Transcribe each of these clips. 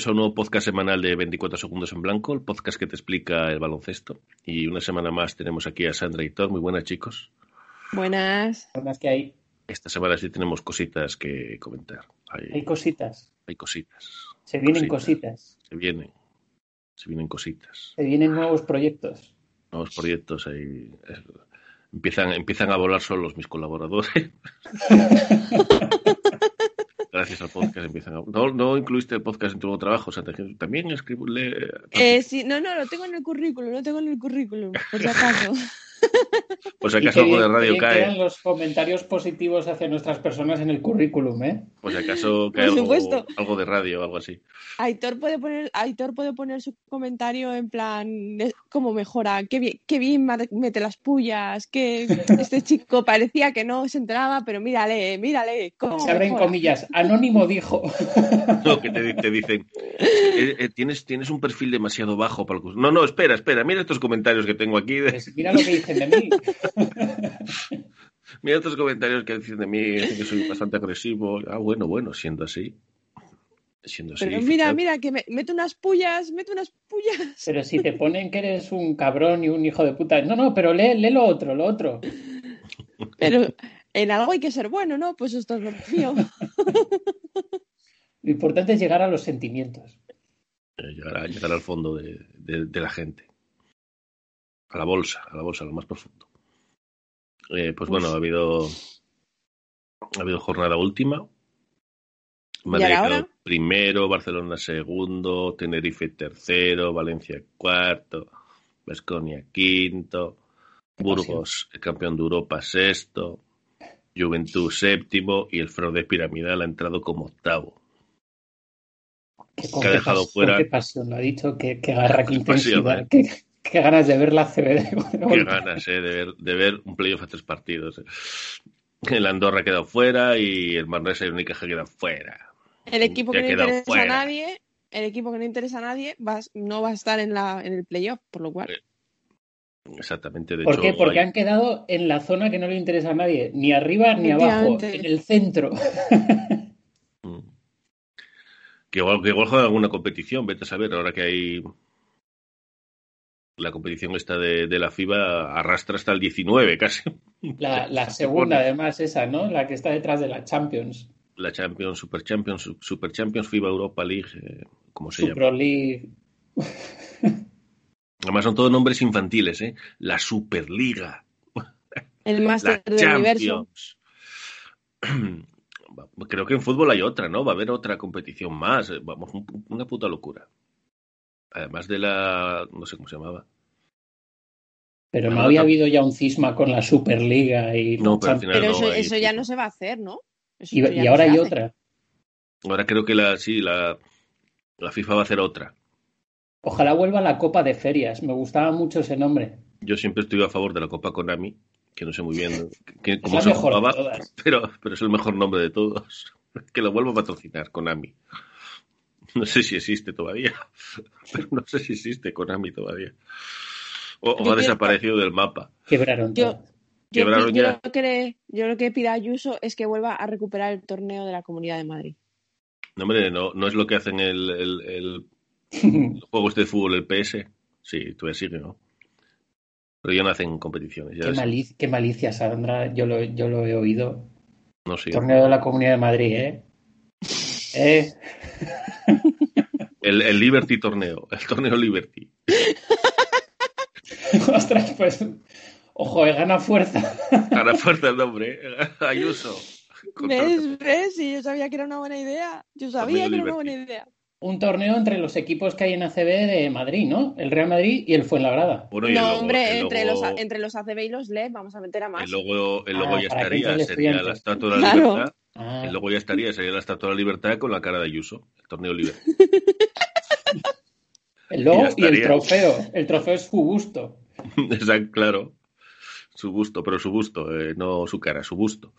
Bienvenidos a un nuevo podcast semanal de 24 segundos en blanco, el podcast que te explica el baloncesto. Y una semana más tenemos aquí a Sandra y Thor. Muy buenas, chicos. Buenas. Buenas que hay. Esta semana sí tenemos cositas que comentar. Hay, Hay cositas. hay cositas. Se vienen cositas. Se vienen. Se vienen cositas. Se vienen nuevos proyectos. Nuevos proyectos ahí. eh, Empiezan, empiezan a volar solos mis colaboradores. Gracias al podcast empiezan a... No, no incluiste el podcast en tu nuevo trabajo, Sandra. También escribo... le- Eh, sí, no, no, lo tengo en el currículum, lo tengo en el currículum, por si acaso. Y acaso que algo de radio bien cae. los comentarios positivos hacia nuestras personas en el currículum, ¿eh? Si acaso cae Por algo, supuesto. algo de radio o algo así. Aitor puede poner, Aitor puede poner su comentario en plan cómo mejora, qué bien, qué bien mete las pullas, que este chico parecía que no se enteraba, pero mírale, mírale, cómo Se abren mejora. comillas. Anónimo dijo. No, que te, te dicen, eh, eh, tienes, tienes un perfil demasiado bajo para el... No, no, espera, espera, mira estos comentarios que tengo aquí. de- Pues mira lo que dicen de mí. mira estos comentarios que dicen de mí, dicen que soy bastante agresivo. Ah, bueno, bueno, siendo así. Siendo así. Pero mira, fíjate. mira, que me- mete unas pullas, mete unas pullas. Pero si te ponen que eres un cabrón y un hijo de puta. No, no, pero lee, lee lo otro, lo otro. Pero en algo hay que ser bueno, ¿no? Pues esto es lo mío. Lo importante es llegar a los sentimientos. Eh, Llegar, a- llegar al fondo de, de- de la gente. A la bolsa, a la bolsa, a lo más profundo. Eh, pues bueno, ha habido, ha habido jornada última. Madrid quedó primero, Barcelona segundo, Tenerife tercero, Valencia cuarto, Vasconia quinto, Burgos, el campeón de Europa, sexto, Juventud séptimo y el fraude piramidal ha entrado como octavo. Que con Que ha qué dejado pas- fuera- qué pasión lo ha dicho, qué, qué garra, qué Qué pasión, intensidad, ¿eh? qué, qué ganas de ver la CBD. Qué ganas eh, de, ver, de ver un playoff a tres partidos. eh. El Andorra ha quedado fuera y el Manresa y Unicaja quedan fuera. El equipo que ha no quedado interesa fuera. a nadie, el equipo que no interesa a nadie va, no va a estar en, la, en el playoff, por lo cual. Eh, Exactamente, de ¿Por hecho. qué? Porque hay- han quedado en la zona que no le interesa a nadie, ni arriba ni abajo, en el centro. Mm. Que igual, que igual juegan alguna competición, vete a saber, ahora que hay la competición esta de, de la FIBA arrastra hasta el 19 casi. La, la Se segunda, además, esa, ¿no? La que está detrás de la Champions. La Champions, Super Champions, Su- Super Champions, FIBA Europa League, eh, como se llama. Super League. Además son todos nombres infantiles, ¿eh? La Superliga. El La máster del universo. Creo que en fútbol hay otra, ¿no? Va a haber otra competición más. Vamos, un- una puta locura. Además de la. No sé cómo se llamaba. Pero no había no- habido ya un cisma con la Superliga y No, pero al Champions. final Pero no, eso, hay eso ya no se va a hacer, ¿no? Eso Y, ya y no ahora hay hace. otra. Ahora creo que la. Sí, la. La FIFA va a hacer otra. Ojalá vuelva la Copa de Ferias. Me gustaba mucho ese nombre. Yo siempre estoy a favor de la Copa Konami, que no sé muy bien que- Es cómo la se mejor de jugaba, todas. pero, pero es el mejor nombre de todos. Que lo vuelvo a patrocinar, Konami. No sé si existe todavía, pero no sé si existe Konami todavía. O, ha desaparecido del mapa. Quebraron Yo- todo. Yo, Quebraron yo ya. lo que le- yo lo que pido a Ayuso es que vuelva a recuperar el torneo de la Comunidad de Madrid. No, hombre, no, no es lo que hacen el, el, el, el juego este de fútbol, el PS. Sí, todavía sigue, ¿no? Pero ya no hacen competiciones. Ya Qué, malicia, qué malicia, Sandra. Yo lo, yo lo he oído. no. Torneo de la Comunidad de Madrid, ¿eh? ¿Eh? El, el Liberty torneo, el torneo Liberty. Ostras, pues. Ojo, eh, gana fuerza. Para fuerza el nombre, ¿eh? Ayuso. ¿Ves? ¿Ves? Sí, yo sabía que era una buena idea. Yo sabía que era una buena idea. Un torneo entre los equipos que hay en ACB de Madrid, ¿no? El Real Madrid y el Fuenlabrada. Bueno, y el No, logo- hombre, el entre, logo- los, entre los ACB y los LED vamos a meter a más. El logo, el logo Ah, ya estaría, el sería la Estatua de la Claro. Libertad. Ah, El logo ya estaría, sería la Estatua de la Libertad con la cara de Ayuso, el torneo Liberty. el logo ya y el trofeo. El trofeo es su gusto. Exacto, claro. Su busto, pero su busto, eh, no su cara, su busto.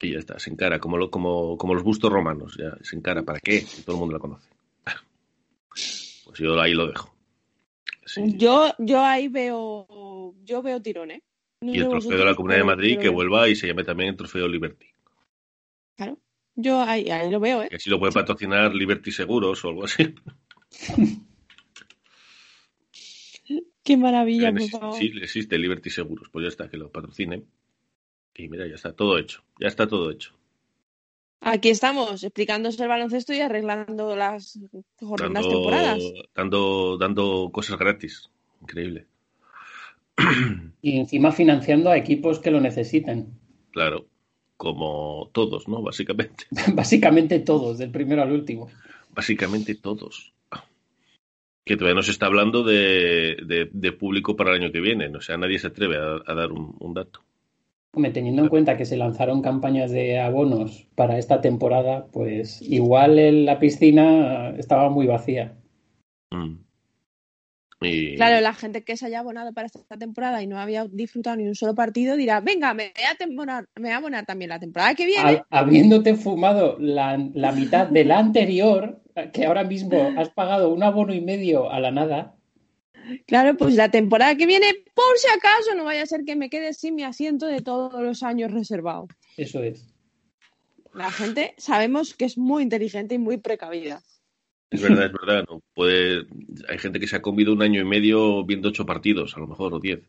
Y ya está, se encara, como, lo- como, como los bustos romanos, ya se encara. ¿Para qué? Si todo el mundo la conoce. Pues yo ahí lo dejo. Sí. Yo, yo ahí veo, yo veo tirón, ¿eh? No Y el trofeo de la Comunidad de Madrid que vuelva y se llame también el trofeo Liberty. Claro. Yo ahí, ahí lo veo, ¿eh? Que así lo puede patrocinar Liberty Seguros o algo así. Qué maravilla, por favor. Sí, existe Liberty Seguros. Pues ya está, que lo patrocinen. Y mira, ya está todo hecho. Ya está todo hecho. Aquí estamos, explicándose el baloncesto y arreglando las jornadas temporadas. dando, dando cosas gratis. Increíble. Y encima financiando a equipos que lo necesiten. Claro. Como todos, ¿no? Básicamente. Básicamente todos, del primero al último. Básicamente todos. Que todavía no se está hablando de, de- de público para el año que viene. O sea, nadie se atreve a, a dar un, un dato. Hombre, teniendo en cuenta que se lanzaron campañas de abonos para esta temporada, pues igual en la piscina estaba muy vacía. Mm. Y- Claro, la gente que se haya abonado para esta temporada y no había disfrutado ni un solo partido dirá, venga, me voy a, temporar- me voy a abonar también la temporada que viene. Ha- habiéndote fumado la, la mitad de la anterior, que ahora mismo has pagado un abono y medio a la nada, Claro, pues la temporada que viene, por si acaso, no vaya a ser que me quede sin mi asiento de todos los años reservado. eso es. La gente sabemos que es muy inteligente y muy precavida. Es verdad, es verdad. No puede... Hay gente que se ha comido un año y medio viendo ocho partidos, a lo mejor, o diez.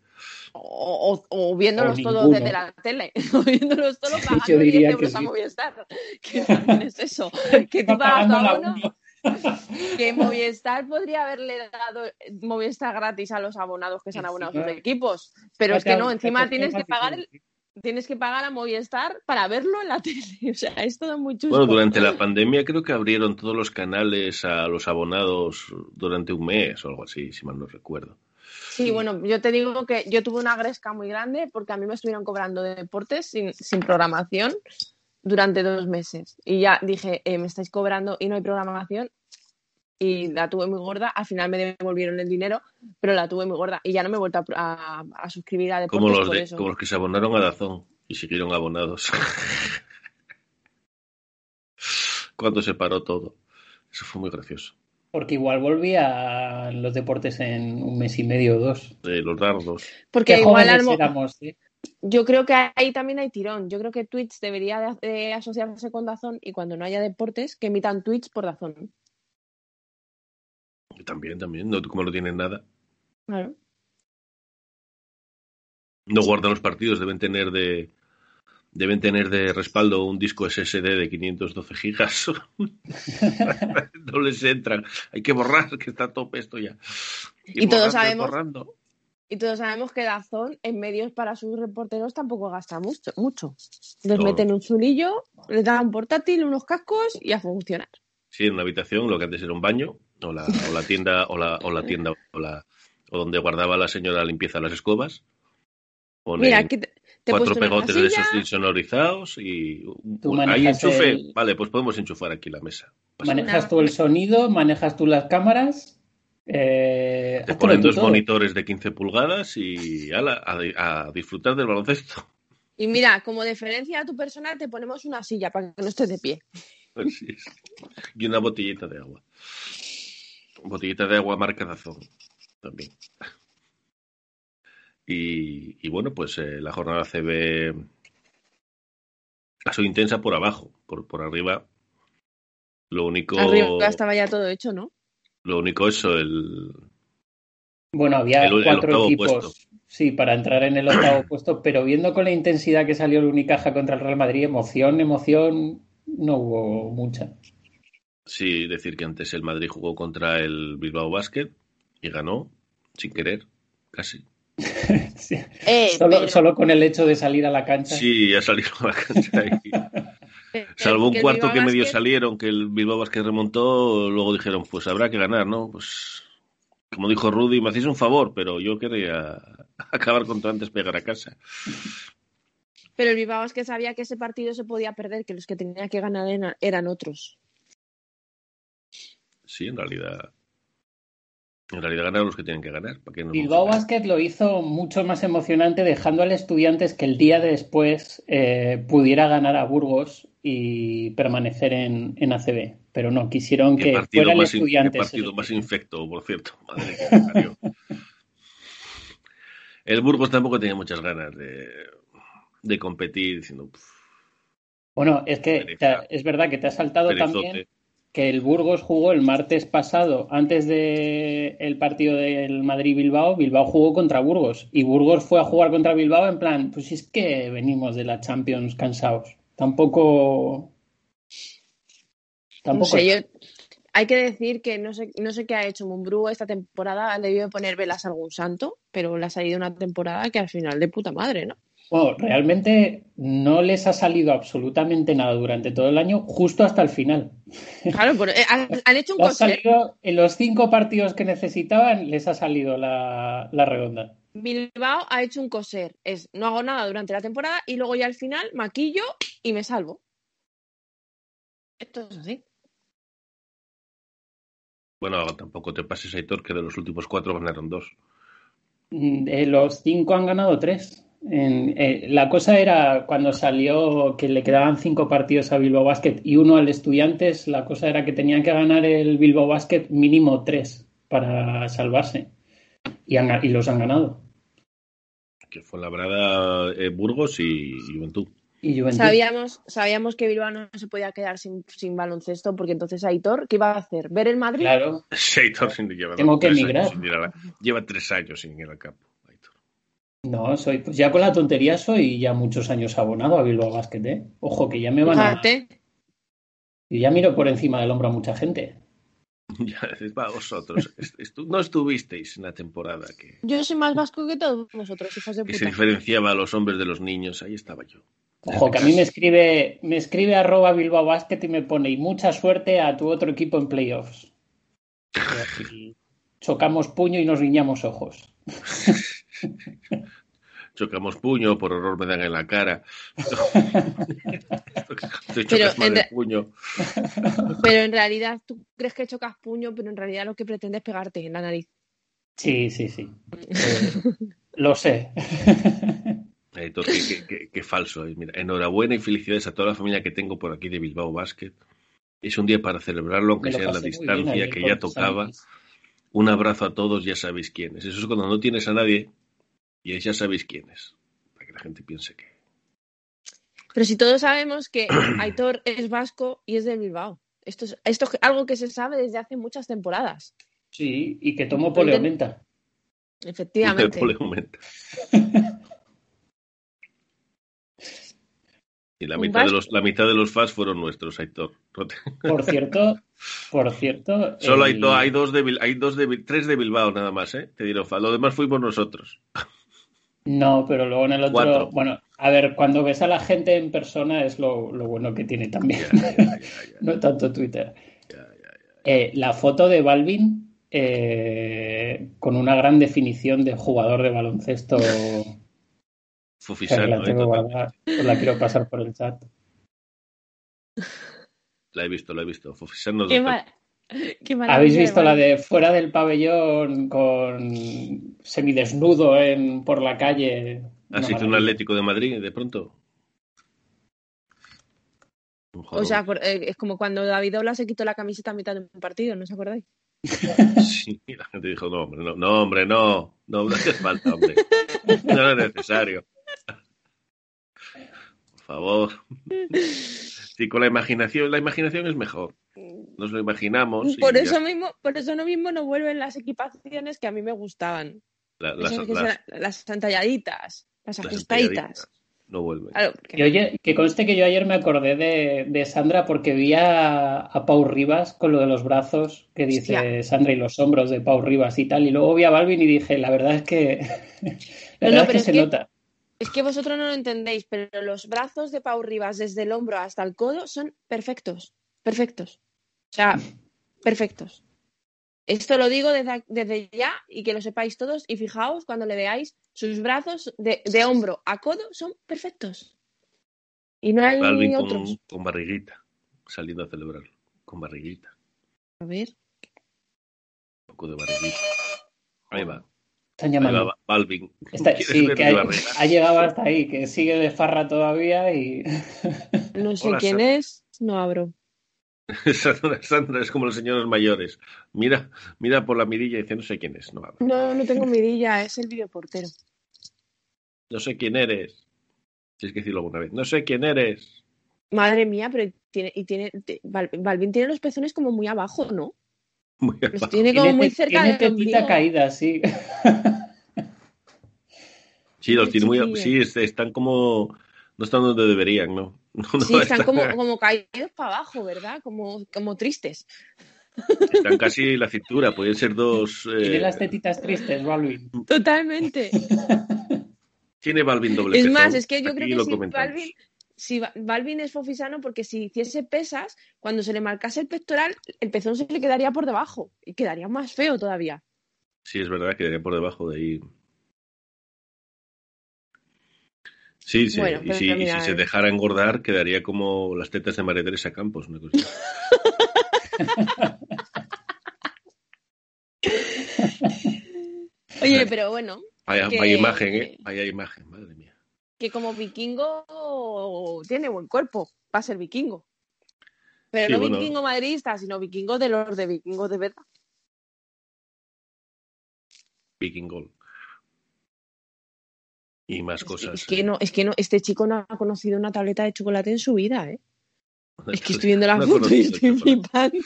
O, o- o viéndolos O todos desde la tele, o viéndolos todos Yo pagando 10 diría que euros a. Movistar. También es eso. Que tú pagas abono, uno. que Movistar podría haberle dado Movistar gratis a los abonados que se han abonado a sus equipos. Pero es que no, encima tienes que pagar el, tienes que pagar a Movistar para verlo en la tele. O sea, es todo muy chusco. Bueno, durante la pandemia creo que abrieron todos los canales a los abonados durante un mes o algo así, si mal no recuerdo. Sí, bueno, yo te digo que yo tuve una gresca muy grande porque a mí me estuvieron cobrando de deportes sin, sin programación durante dos meses. Y ya dije, eh, me estáis cobrando y no hay programación. Y la tuve muy gorda. Al final me devolvieron el dinero, pero la tuve muy gorda. Y ya no me he vuelto a, a- a suscribir a deportes Como los, por de, eso. como los que se abonaron a Dazón y siguieron abonados. Cuando se paró todo. Eso fue muy gracioso. Porque igual volvía a los deportes en un mes y medio o dos. De los dardos. Porque Qué igual éramos, ¿eh? yo creo que ahí también hay tirón. Yo creo que Twitch debería de, de asociarse con Dazón y cuando no haya deportes, que emitan Twitch por Dazón. También, también. No, como no tienen nada. Claro. No guardan los partidos. Deben tener de deben tener de respaldo un disco SSD de 512 gigas. no les entran. Hay que borrar, que está tope esto ya. Y todos borrando, sabemos- borrando. Y todos sabemos que Dazón en medios para sus reporteros tampoco gasta mucho. mucho. Les No. meten un zulillo, les dan un portátil, unos cascos y a funcionar. Sí, en una habitación, lo que antes era un baño, o la, o la tienda, o la, o la tienda, o la, o donde guardaba la señora limpieza las escobas. Mira, aquí te, te cuatro pegotes de esos insonorizados y un- hay manejas enchufe. el- Vale, pues podemos enchufar aquí la mesa. Pasa nada. Manejas tú el sonido, manejas tú las cámaras. Eh, Te ponen dos todo. monitores de 15 pulgadas y ala, a, a disfrutar del baloncesto. Y mira, como deferencia a tu persona, te ponemos una silla para que no estés de pie. Así es. Y una botellita de agua. Botellita de agua marca Dazón. También. Y, y bueno, pues eh, la jornada CB ha sido intensa por abajo, por, por arriba. Lo único. Arriba estaba ya todo hecho, ¿no? Lo único eso, el. Bueno, había El- cuatro equipos, puesto. sí, para entrar en el octavo puesto, pero viendo con la intensidad que salió el Unicaja contra el Real Madrid, emoción, emoción, no hubo mucha. Sí, decir que antes el Madrid jugó contra el Bilbao Basket y ganó, sin querer, casi. Sí. Eh, Solo, pero- solo con el hecho de salir a la cancha. Sí, ya salieron a la cancha y. Salvo un cuarto que medio Basket- salieron, que el Bilbao Basket remontó, luego dijeron, pues habrá que ganar, ¿no? Pues, como dijo Rudy, me hacéis un favor, pero yo quería acabar cuanto antes pegar a casa. Pero el Bilbao que sabía que ese partido se podía perder, que los que tenía que ganar eran otros. Sí, en realidad. En realidad ganaron los que tienen que ganar. ¿para qué Bilbao Basket lo hizo mucho más emocionante dejando al Estudiantes que el día de después eh, pudiera ganar a Burgos y permanecer en, en ACB. Pero no, quisieron que fuera el qué Estudiantes. partido más infecto, por cierto. Madre que. El Burgos tampoco tenía muchas ganas de, de competir, diciendo, "Pff, Bueno, es que te es verdad que te ha saltado perezote". también que el Burgos jugó el martes pasado, antes del el partido del Madrid-Bilbao, Bilbao jugó contra Burgos y Burgos fue a jugar contra Bilbao en plan, pues es que venimos de la Champions cansados. Tampoco... No Tampoco... sé, yo, hay que decir que no sé, no sé qué ha hecho Mumbrú esta temporada. Ha debido poner velas a algún santo, pero le ha salido una temporada que al final de puta madre, ¿no? Bueno, realmente no les ha salido absolutamente nada durante todo el año, justo hasta el final. Claro, pero, eh, han, han hecho un Ha coser. salido, en los cinco partidos que necesitaban, les ha salido la, la redonda. Bilbao ha hecho un coser. Es no hago nada durante la temporada y luego ya al final maquillo y me salvo. Esto es así. Bueno, tampoco te pases, Aitor, que de los últimos cuatro ganaron dos. Mm, De los cinco han ganado tres. En- eh, la cosa era cuando salió que le quedaban cinco partidos a Bilbao Basket y uno al Estudiantes, la cosa era que tenían que ganar el Bilbao Basket mínimo tres para salvarse. Y, han ga- y los han ganado. Que fue Labrada, eh, Burgos y Juventud. Y Juventud. Sabíamos, sabíamos que Bilbao no se podía quedar sin, sin baloncesto porque entonces Aitor, ¿qué iba a hacer? ¿Ver el Madrid? Claro, Sí, Aitor sin lleva Tengo que emigrar. Lleva tres años sin ir al campo. No, soy, pues ya con la tontería soy ya muchos años abonado a Bilbao Basket, ¿eh? Ojo, que ya me van a. Yo ya miro por encima del hombro a mucha gente. Ya, va, vosotros. estu- no estuvisteis en la temporada que, Yo soy más vasco que todos vosotros, hijos de que se puta. diferenciaba a los hombres de los niños. Ahí estaba yo. Ojo, que a mí me escribe, me escribe arroba Bilbao Basket y me pone y mucha suerte a tu otro equipo en playoffs. Y chocamos puño y nos guiñamos ojos. Chocamos puño, por horror me dan en la cara. Te Pero chocas mal en el puño. Pero en realidad tú crees que chocas puño, pero en realidad lo que pretende es pegarte en la nariz. Sí, sí, sí. Eh, lo sé. Aitor, qué, qué- qué- qué falso. Mira, enhorabuena y felicidades a toda la familia que tengo por aquí de Bilbao Basket. Es un día para celebrarlo, aunque sea en la bien distancia que ya tocaba. Un abrazo a todos, ya sabéis quiénes. Eso es cuando no tienes a nadie y ya sabéis quiénes. Para que la gente piense que. Pero si todos sabemos que Aitor es vasco y es de Bilbao. Esto es, esto es algo que se sabe desde hace muchas temporadas. Sí, y que tomo poleomenta. Efectivamente. Y la mitad, de los, la mitad de los fans fueron nuestros, Aitor. Por cierto, por cierto. Solo el- do- hay dos de hay dos de tres de Bilbao nada más, ¿eh? Te diré, fa. Lo demás fuimos nosotros. No, pero luego en el otro. Cuatro. Bueno, a ver, cuando ves a la gente en persona es lo, lo bueno que tiene también. Ya, ya, no tanto Twitter. Eh, la foto de Balvin eh, con una gran definición de jugador de baloncesto. Fufisano, la, tengo guardada, os la quiero pasar por el chat. La he visto, la he visto. Fufisano Qué, total. ma- qué ¿Habéis visto la de fuera del pabellón con semidesnudo en, por la calle? Una Así que un. Atlético de Madrid, de pronto. O sea, eh, es como cuando David Ola se quitó la camiseta a mitad de un partido, ¿no os acordáis? Sí, la gente dijo, no, hombre, no, no, hombre, no, no, no hace falta, hombre. No es necesario. Por favor. Sí, con la imaginación, la imaginación es mejor. Nos lo imaginamos. Por ya eso mismo, por eso no mismo no vuelven las equipaciones que a mí me gustaban. la- las, las- las entalladitas, las ajustaditas. no vuelven. Claro, porque- Que, conste que yo ayer me acordé de, de Sandra porque vi a, a Pau Rivas con lo de los brazos, que dice Hostia. Sandra y los hombros de Pau Rivas y tal. Y luego vi a Balvin y dije, la verdad es que, la No, verdad no, es que es se que- nota. Es que vosotros no lo entendéis, pero los brazos de Pau Rivas desde el hombro hasta el codo son perfectos. Perfectos. O sea, perfectos. Esto lo digo desde, desde ya y que lo sepáis todos. Y fijaos cuando le veáis, sus brazos de, de hombro a codo son perfectos. Y no hay Balvin con, otros. con barriguita, saliendo a celebrar. Con barriguita, A ver. un poco de barriguita. Ahí va. Están Ahí llamando. va Balvin. Está- ¿Quieres sí, que ha, llegado hasta ahí, que sigue de farra todavía y No sé Hola, quién es, no abro. Sandra, Sandra es como los señores mayores. Mira, mira por la mirilla y dice, no sé quién es. No, abre. No, no tengo mirilla, es el videoportero. no sé quién eres. Tienes que decirlo alguna vez. No sé quién eres. Madre mía, pero tiene, y tiene, Balvin tiene los pezones como muy abajo, ¿no? Muy tiene como muy cerca tiene tetita caída, sí. Sí, los tiene muy. Sí, est- están como. No están donde deberían, ¿no? No, no, Sí, están como, están- como caídos para abajo, ¿verdad? Como, como tristes. están casi en la cintura. Pueden ser dos. eh, Tiene las tetitas tristes, Balvin. Totalmente. tiene Balvin doble Es pezón. más, es que yo Aquí creo que si comentamos. Balvin, si Ba- Balvin es fofisano porque si hiciese pesas, cuando se le marcase el pectoral, el pezón se le quedaría por debajo y quedaría más feo todavía. Sí, es verdad, quedaría por debajo de ahí. Sí, sí. Bueno, y, si, y mira, si se eh. dejara engordar, quedaría como las tetas de María Teresa Campos, una cosa. Oye, pero bueno, Vaya, Que- vaya imagen, ¿eh? Vaya imagen, madre mía. Que como vikingo tiene buen cuerpo para ser vikingo. Pero Sí, no bueno. vikingo madridista, sino vikingo de los de vikingos de verdad. Viking Gold. Y más Es cosas. Es que eh. no, es que no, este chico no ha conocido una tableta de chocolate en su vida, ¿eh? Es que estoy viendo la No foto y estoy flipando.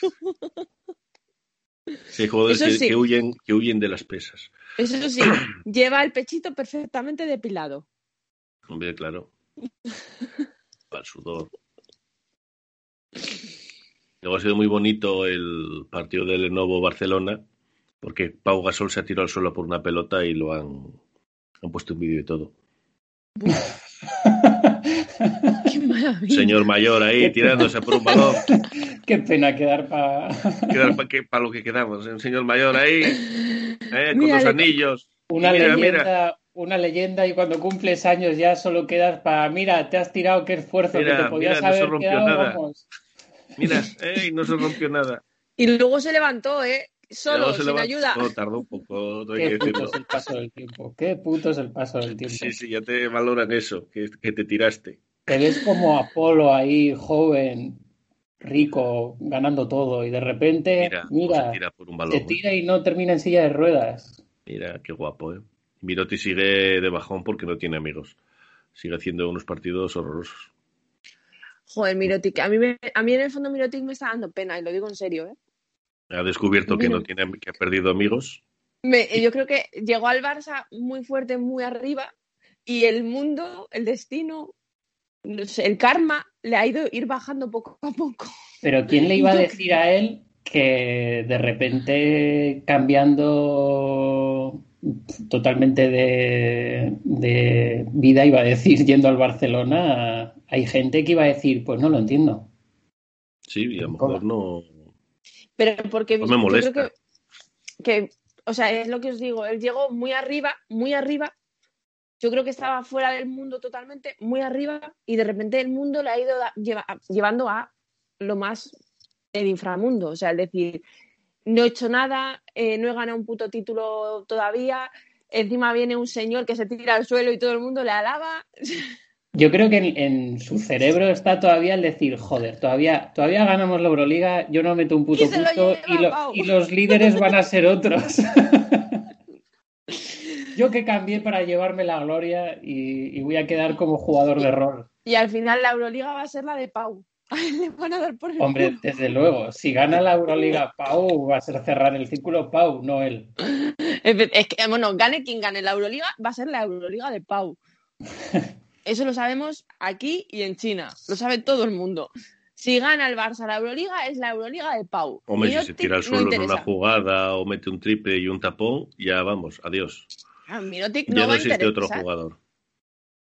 Sí, Eso que, sí. que huyen, que huyen de las pesas. Eso sí, lleva el pechito perfectamente depilado. Hombre, claro. Al sudor. Luego ha sido muy bonito el partido del Lenovo Barcelona, porque Pau Gasol se ha tirado al suelo por una pelota y lo han, han puesto un vídeo y todo. ¡Qué maravilla! Señor mayor ahí tirándose por un balón. Qué pena quedar para Quedar para lo que quedamos. Un señor mayor ahí, eh, con Mírale. los anillos. una Mira, leyenda, mira. Una leyenda y cuando cumples años ya solo quedas para, mira, te has tirado, qué esfuerzo Mira, que te podías mira, no se haber rompió quedado, nada. vamos. Mira, eh, no se rompió nada. Y luego se levantó, ¿eh? Solo, se sin levantó, ayuda. tardó un poco, no hay Qué que puto decirlo. es el paso del tiempo, qué puto es el paso del tiempo. Sí, sí, ya te valoran eso, que, que te tiraste. Te ves como Apolo ahí, joven, rico, ganando todo y de repente, Mira, mira, se tira por un balón. se ¿eh? tira y no termina en silla de ruedas. Mira, qué guapo, ¿eh? Miroti sigue de bajón porque no tiene amigos. Sigue haciendo unos partidos horrorosos. Joder, Mirotic. A mí, me- a mí en el fondo Mirotic me está dando pena, y lo digo en serio, ¿eh? Ha descubierto que no tiene, que ha perdido amigos. Me- yo creo que llegó al Barça muy fuerte, muy arriba, y el mundo, el destino, no sé, el karma le ha ido ir bajando poco a poco. Pero ¿quién le iba a decir a él que de repente cambiando totalmente de, de vida, iba a decir, yendo al Barcelona, hay gente que iba a decir, pues no lo entiendo. Sí, y a lo mejor no. Pero porque Pues me yo molesta. creo que, que, o sea, es lo que os digo, él llegó muy arriba, muy arriba. Yo creo que estaba fuera del mundo totalmente, muy arriba, y de repente el mundo le ha ido lleva- llevando a lo más el inframundo. O sea, es decir, no he hecho nada, eh, no he ganado un puto título todavía, encima viene un señor que se tira al suelo y todo el mundo le alaba. Yo creo que en, en su cerebro está todavía el decir, joder, todavía, todavía ganamos la Euroliga, yo no meto un puto punto y, lo- Pau. y los líderes van a ser otros. yo que cambié para llevarme la gloria y, y voy a quedar como jugador de rol. Y al final la Euroliga va a ser la de Pau. A él le van a dar por el Hombre, culo. desde luego, si gana la Euroliga Pau, va a ser cerrar el círculo Pau, no él. Es que, bueno, gane quien gane la Euroliga, va a ser la Euroliga de Pau. Eso lo sabemos aquí y en China. Lo sabe todo el mundo. Si gana el Barça la Euroliga, es la Euroliga de Pau. Hombre, si se tira al no suelo en una jugada o mete un triple y un tapón, ya vamos, adiós. Ah, Mirotic Ya no a existe otro jugador.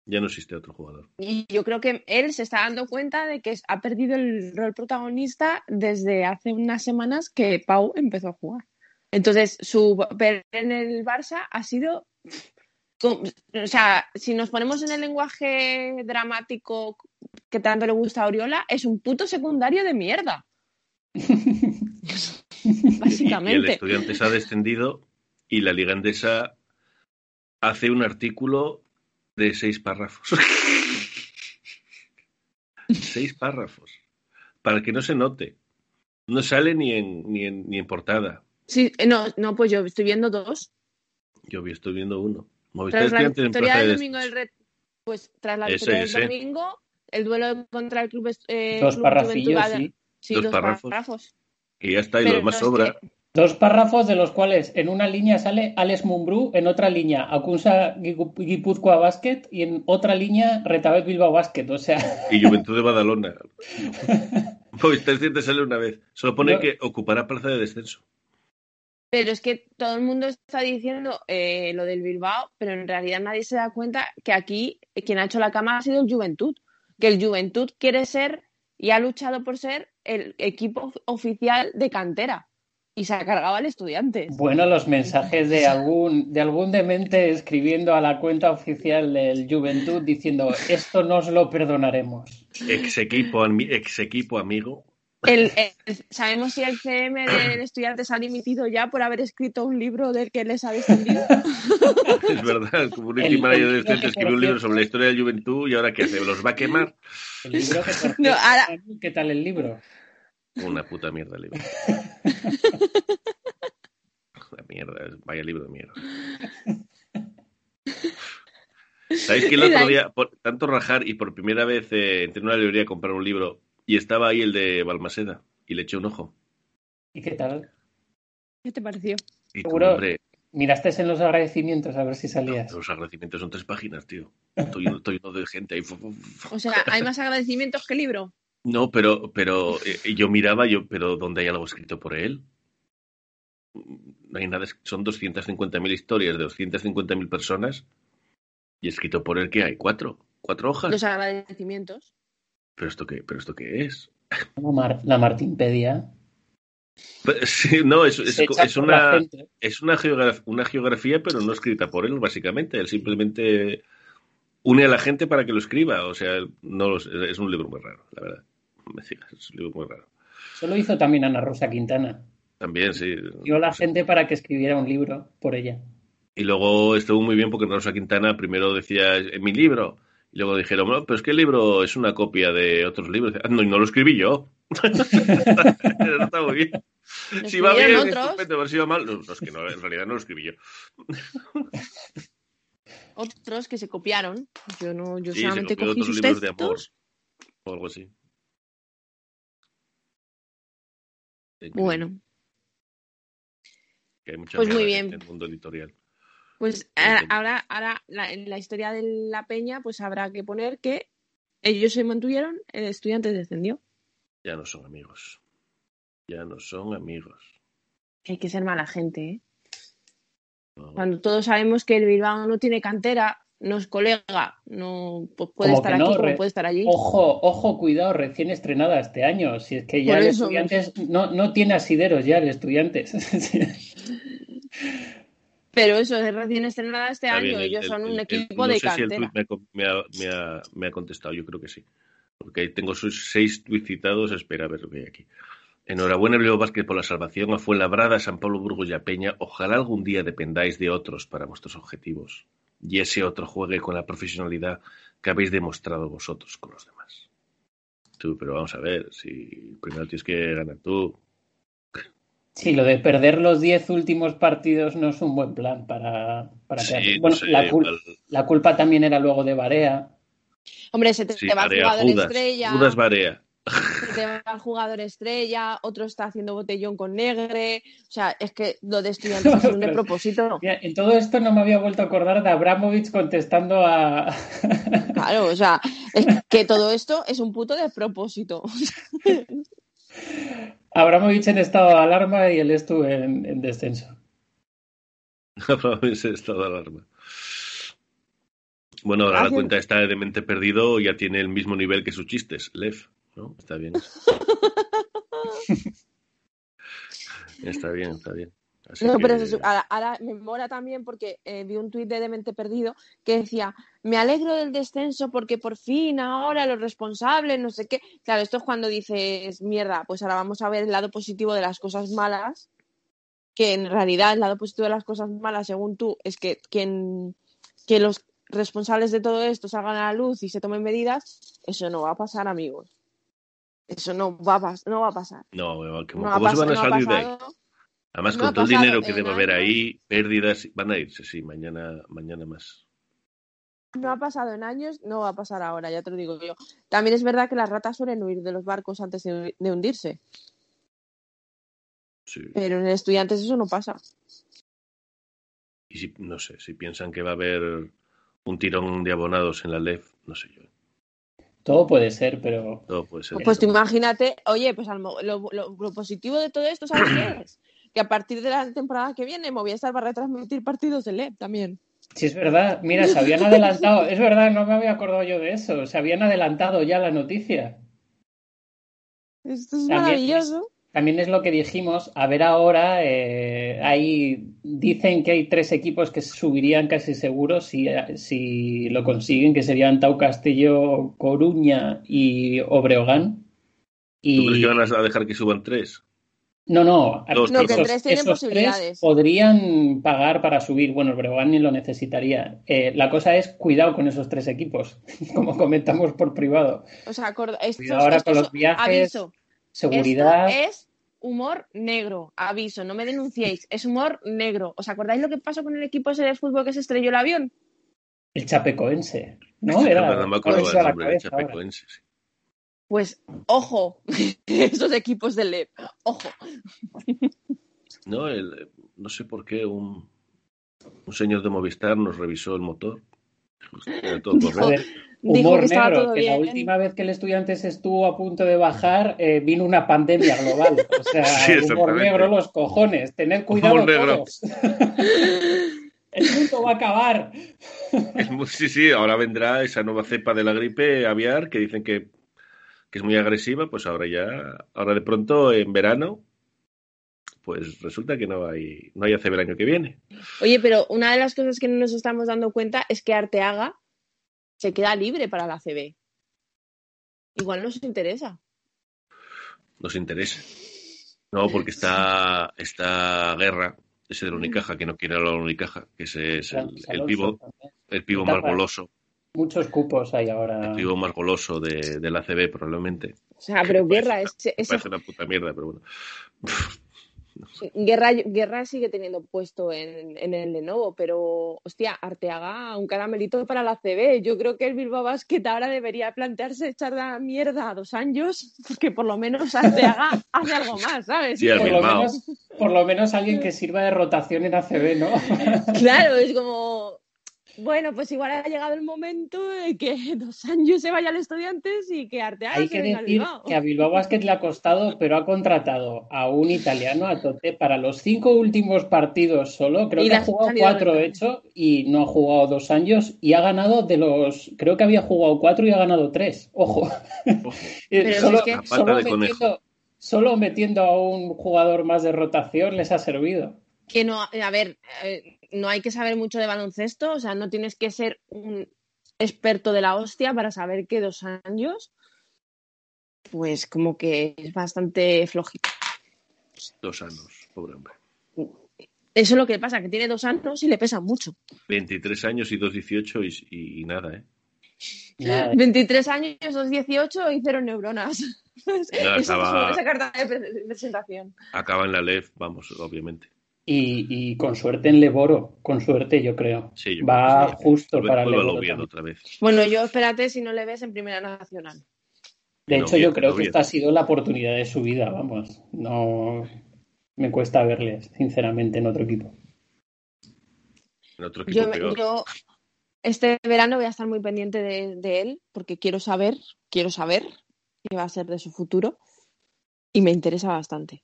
Ya no existe otro jugador. Y yo creo que él se está dando cuenta de que ha perdido el rol protagonista desde hace unas semanas que Pau empezó a jugar. Entonces, su papel en el Barça ha sido. O sea, si nos ponemos en el lenguaje dramático que tanto le gusta a Oriola, es un puto secundario de mierda. Y el Básicamente. estudiante se ha descendido y la Liga Endesa hace un artículo de seis párrafos. seis párrafos. Para que no se note. No sale ni en, ni en, ni en portada. Sí, no, no, pues yo estoy viendo dos. Yo vi- estoy viendo uno. Movistar Tras la victoria del de domingo del Red, pues tras la Ese, victoria del ese. domingo, el duelo contra el club, eh, Dos Club parrafillos, Juventud- sí. Sí, Dos dos, párrafos. párrafos. Y ya está, y Pero lo demás no es sobra. que- Dos párrafos de los cuales en una línea sale Alex Mumbrú, en otra línea Akunsa Guipu- Guipúzcoa Basket y en otra línea Retabet Bilbao Basket. O sea, Y Juventud de Badalona. Movistar Estudiantes sale una vez. Solo pone No. que ocupará plaza de descenso. Pero es que todo el mundo está diciendo eh, lo del Bilbao, pero en realidad nadie se da cuenta que aquí quien ha hecho la cama ha sido el Juventud. Que el Juventud quiere ser y ha luchado por ser el equipo oficial de cantera. Y se ha cargado al estudiante. bueno, los mensajes de algún, de algún demente escribiendo a la cuenta oficial del Juventud diciendo esto no os lo perdonaremos. Ex equipo, ex equipo amigo. El- el- ¿Sabemos si el CM del estudiante se ha dimitido ya por haber escrito un libro del que les ha descendido? Es verdad, como un El- manager el de libro que, Estudiantes escribió un libro sobre la historia de la Juventud y ahora ¿qué hace? ¿Los va a quemar? El libro que No, ahora- ¿Qué tal el libro? Una puta mierda el libro. La mierda, vaya libro de mierda. ¿Sabéis que el otro día, por tanto rajar y por primera vez eh, entré en una librería a comprar un libro y estaba ahí el de Balmaseda y le eché un ojo? ¿Y qué tal? ¿Qué te pareció? Y tú, Seguro- hombre, Miraste en los agradecimientos a ver si salías. los agradecimientos son tres páginas, tío. Estoy lleno, de gente ahí. O sea, hay más agradecimientos que libro. No, pero, pero eh, yo miraba, yo, pero ¿dónde hay algo escrito por él? No hay nada, son 250.000 historias de 250.000 personas y escrito por él que hay cuatro, cuatro hojas. Los agradecimientos. ¿Pero esto qué, pero esto qué es? La, Mar- la Martinpedia. Pero, sí, no, es, es, es una, es una, geograf- una geografía, pero no escrita por él, básicamente. Él simplemente une a la gente para que lo escriba. O sea, no es un libro muy raro, la verdad. Me digas, es un libro muy raro. Eso lo hizo también Ana Rosa Quintana. También, sí. Dio a la gente para que escribiera un libro por ella. Y luego estuvo muy bien porque Rosa Quintana primero decía, en mi libro. Y luego dijeron, no, pero es que el libro es una copia de otros libros. Ah, no, y no lo escribí yo. Eso está muy bien. Si va bien, otros. estupendo, pero si va mal, no, no, es que no, en realidad no lo escribí yo. Otros que se copiaron. Yo no, yo Sí, se solamente copió cogí otros sus libros de amor textos. o algo así. Bueno, Que hay mucha Pues muy bien. En el mundo editorial. pues Sí, a- sí. ahora, ahora la, en la historia de la peña, pues habrá que poner que ellos se mantuvieron, el estudiante descendió. Ya no son amigos. Ya no son amigos. Hay que ser mala gente, ¿eh? No. Cuando todos sabemos que el Bilbao no tiene cantera, no es colega, no pues puede Como estar no, aquí como puede estar allí. Ojo, ojo, cuidado, recién estrenada este año. Si es que ya Por el eso, Estudiantes no, no tiene asideros ya el Estudiantes. Pero eso es recién estrenada este Está año. bien, ellos el- son un el- equipo no de sé si el me, me ha, me ha- me ha contestado, yo creo que sí. Porque tengo sus seis tuits citados, espera a ver lo que hay aquí. Enhorabuena, Bilbao Basket, por la salvación a Fuenlabrada, San Pablo, Burgos y a Peña. Ojalá algún día dependáis de otros para vuestros objetivos. Y ese otro juegue con la profesionalidad ¿Qué habéis demostrado vosotros con los demás? Tú, pero vamos a ver, si primero tienes que ganar tú. Sí, lo de perder los 10 últimos partidos no es un buen plan para, para Sí, no Bueno, sé, la, cul- igual- la culpa también era luego de Barea. Hombre, se te, Sí, te va jugador Judas. estrella. Judas Barea. se te va el jugador estrella, otro está haciendo botellón con negre. O sea, es que lo de estudiantes es un de propósito. Mira, en todo esto no me había vuelto a acordar de Abramovich contestando a. Claro, o sea, es que todo esto es un puto de propósito. Abramovich en estado de alarma y él estuvo en, en descenso. ese estado de alarma. Bueno, ahora la cuenta está de mente perdido, ya tiene el mismo nivel que sus chistes, Lev, ¿no? Está bien. está bien, está bien. Así No, que- pero eso- ahora, ahora me mola también porque eh, vi un tuit de Demente Perdido que decía, me alegro del descenso porque por fin ahora los responsables, no sé qué. Claro, esto es cuando dices, mierda, pues ahora vamos a ver el lado positivo de las cosas malas, que en realidad el lado positivo de las cosas malas, según tú, es que, que, que los responsables de todo esto salgan a la luz y se tomen medidas. Eso no va a pasar, amigos. Eso no va a, no va a pasar. No, ¿cómo, No cómo se van a no salir de ahí? Además, con todo el dinero que debe haber ahí, pérdidas van a irse, sí, mañana, mañana más. No ha pasado en años, no va a pasar ahora, ya te lo digo yo. También es verdad que las ratas suelen huir de los barcos antes de, de hundirse, Sí. pero en estudiantes eso no pasa. Y si, no sé, si piensan que va a haber un tirón de abonados en la LEF, no sé yo. Todo puede ser, pero Todo puede ser. Pues tú imagínate, oye, pues lo, mo- lo- lo- lo positivo de todo esto, ¿sabes qué es? Que a partir de la temporada que viene Movistar va a retransmitir partidos de LEP también. sí es verdad. Mira, se habían adelantado. Es verdad, no me había acordado yo de eso. Se habían adelantado ya la noticia. Esto es También maravilloso. También es lo que dijimos. A ver ahora, eh, hay, dicen que hay tres equipos que subirían casi seguros si, si lo consiguen, que serían Tau Castillo, Coruña y Obreogán. ¿Tú Y crees que van a dejar que suban tres? no, no, Dos, No, que tres tienen esos posibilidades. tres podrían pagar para subir. Bueno, Breogán ni lo necesitaría. Eh, la cosa es cuidado con esos tres equipos, como comentamos por privado. O sea, acorda- esto, Cuidado ahora con los viajes, aviso, Seguridad. Esto es humor negro, aviso, no me denunciéis, es humor negro. ¿Os acordáis lo que pasó con el equipo ese de fútbol que se estrelló el avión? El Chapecoense, ¿no? Era, no me acuerdo del nombre. Chapecoense. sí. Pues, ojo, esos equipos del LEP, ojo. No, el- no sé por qué un, un señor de Movistar nos revisó el motor. Era todo Dijo- correcto. Joder, Dijo humor que negro, todo que la última vez que el Estudiantes estuvo a punto de bajar, eh, vino una pandemia global. O sea, Sí, humor negro los cojones. Tened cuidado Humor negro. todos. El mundo va a acabar. Es sí, sí, ahora vendrá esa nueva cepa de la gripe aviar que dicen que, que es muy agresiva, pues ahora ya, ahora de pronto en verano, pues resulta que no hay, no hay ACB el año que viene. Oye, pero una de las cosas que no nos estamos dando cuenta es que Arteaga se queda libre para la CB. Igual nos interesa. Nos interesa. No, porque está esta guerra, ese de la Unicaja, que no quiere hablar de la Unicaja, que ese es el, el pivo, el pivo más goloso, Muchos cupos hay ahora. el pivo más goloso de, de la ACB probablemente. O sea, pero Guerra, ese- Parece una puta mierda, pero bueno. Guerra, Guerra sigue teniendo puesto en, en el Lenovo, pero hostia, Arteaga, un caramelito para la CB. Yo creo que el Bilbao Basket ahora debería plantearse echar la mierda a dos años, porque por lo menos Arteaga hace algo más, ¿sabes? Sí, por, lo menos, por lo menos alguien que sirva de rotación en ACB, ¿no? Claro, es como, bueno, pues igual ha llegado el momento de que dos años se vaya al Estudiantes y que Arteaga Hay se que venga al decir Bilbao. que a Bilbao Basket le ha costado, pero ha contratado a un italiano, a Tote, para los cinco últimos partidos solo. Creo Y que ha jugado cuatro de- hecho y no ha jugado dos años y ha ganado de los. Creo que había jugado cuatro y ha ganado tres. Ojo. Ojo. Eh, Pero solo, es que- solo metiendo, solo metiendo a un jugador más de rotación les ha servido. que no, a ver, eh, no hay que saber mucho de baloncesto, o sea, no tienes que ser un experto de la hostia para saber que dos años, pues como que es bastante flojito. Dos años, pobre hombre. Eso es lo que pasa, que tiene dos años y le pesa mucho. 23 años y 2,18 y, y, y nada, ¿eh? Nada. 23 años, los 18 y cero neuronas. No, Esa- estaba- esa carta de pre- presentación. Acaba en la LEF, vamos, obviamente. Y, y con suerte en Leboro, con suerte yo creo. Sí, yo Va creo que sí. justo para Leboro. Otra vez. Bueno, yo espérate si no le ves en Primera Nacional. De hecho, yo creo que esta ha sido la oportunidad de su vida, vamos. No me cuesta verle, sinceramente, en otro equipo. En otro equipo Yo, peor. yo este verano voy a estar muy pendiente de, de él porque quiero saber, quiero saber qué va a ser de su futuro y me interesa bastante,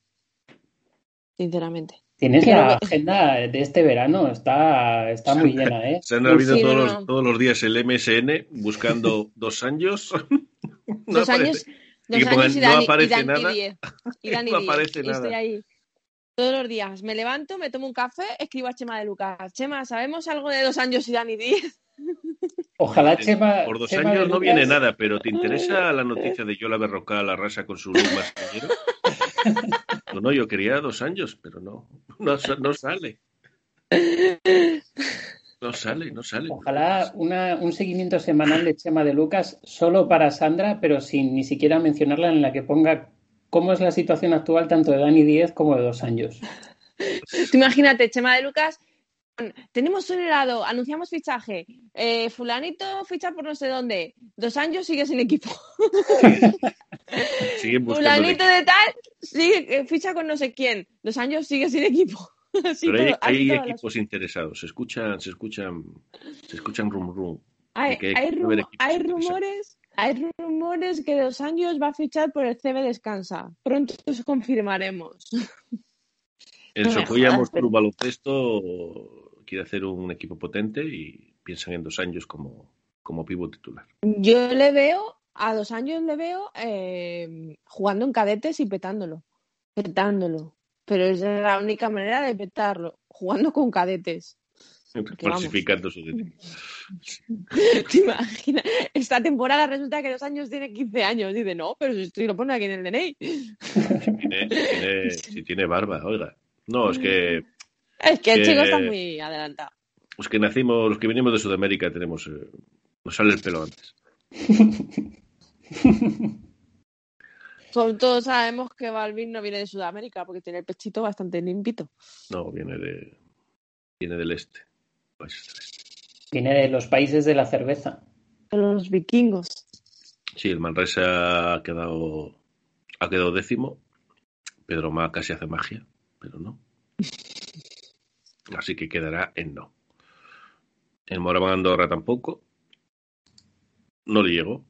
sinceramente. Tienes Creo la que- agenda de este verano, está, está muy llena, ¿eh? Se han habido Sí, todos, no, los, no. todos los días el MSN buscando dos años. No dos aparece. años, dos Y años y no Dani, y aparece Dani nada. 10. Y Dani No 10. aparece Y estoy nada. ahí todos los días. Me levanto, me tomo un café, escribo a Chema de Lucas. Chema, ¿sabemos algo de dos años y Dani 10? Ojalá Chema. Por dos Chema años no Lucas- viene nada, pero ¿te interesa la noticia de Yola Berrocal arrasa con su look más? No, no, yo quería dos años, pero no, no, no sale. No sale, no sale. Ojalá una- un seguimiento semanal de Chema de Lucas solo para Sandra, pero sin ni siquiera mencionarla en la que ponga cómo es la situación actual tanto de Dani 10 como de dos años. Tú imagínate, Chema de Lucas, tenemos un helado, anunciamos fichaje, eh, fulanito ficha por no sé dónde, dos años sigue sin equipo. Fulanito de tal, sigue, eh, ficha con no sé quién, dos años sigue sin equipo. Así Pero hay, todo- así hay todas las- equipos interesados. Se escuchan, se escuchan, se escuchan rum rum. Hay, rum- rumores, hay rumores que dos años va a fichar por el CB Descansa. Pronto os confirmaremos. En Moscú pero- Baloncesto quiere hacer un equipo potente y piensan en dos años como, como pivo titular. Yo le veo, a dos años le veo eh, jugando en cadetes y petándolo. Petándolo. Pero es la única manera de petarlo, jugando con cadetes. Falsificando sus ¿Te imaginas? Esta temporada resulta que dos años tiene 15 años. Dice, no, pero si si lo pone aquí en el DNI. tiene, tiene- si tiene barba, oiga. No, es que Es que el chico está muy adelantado. los que nacimos, los que venimos de Sudamérica tenemos, eh, nos sale el pelo antes. Todos, todos sabemos que Balvin no viene de Sudamérica porque tiene el pechito bastante limpito. No, viene de, viene del este. países del este. Viene de los países de la cerveza. Los vikingos. Sí, el Manresa ha quedado, ha quedado décimo. Pedro Ma casi hace magia, pero no. Así que quedará en no. El Moraván Andorra tampoco. No le llegó.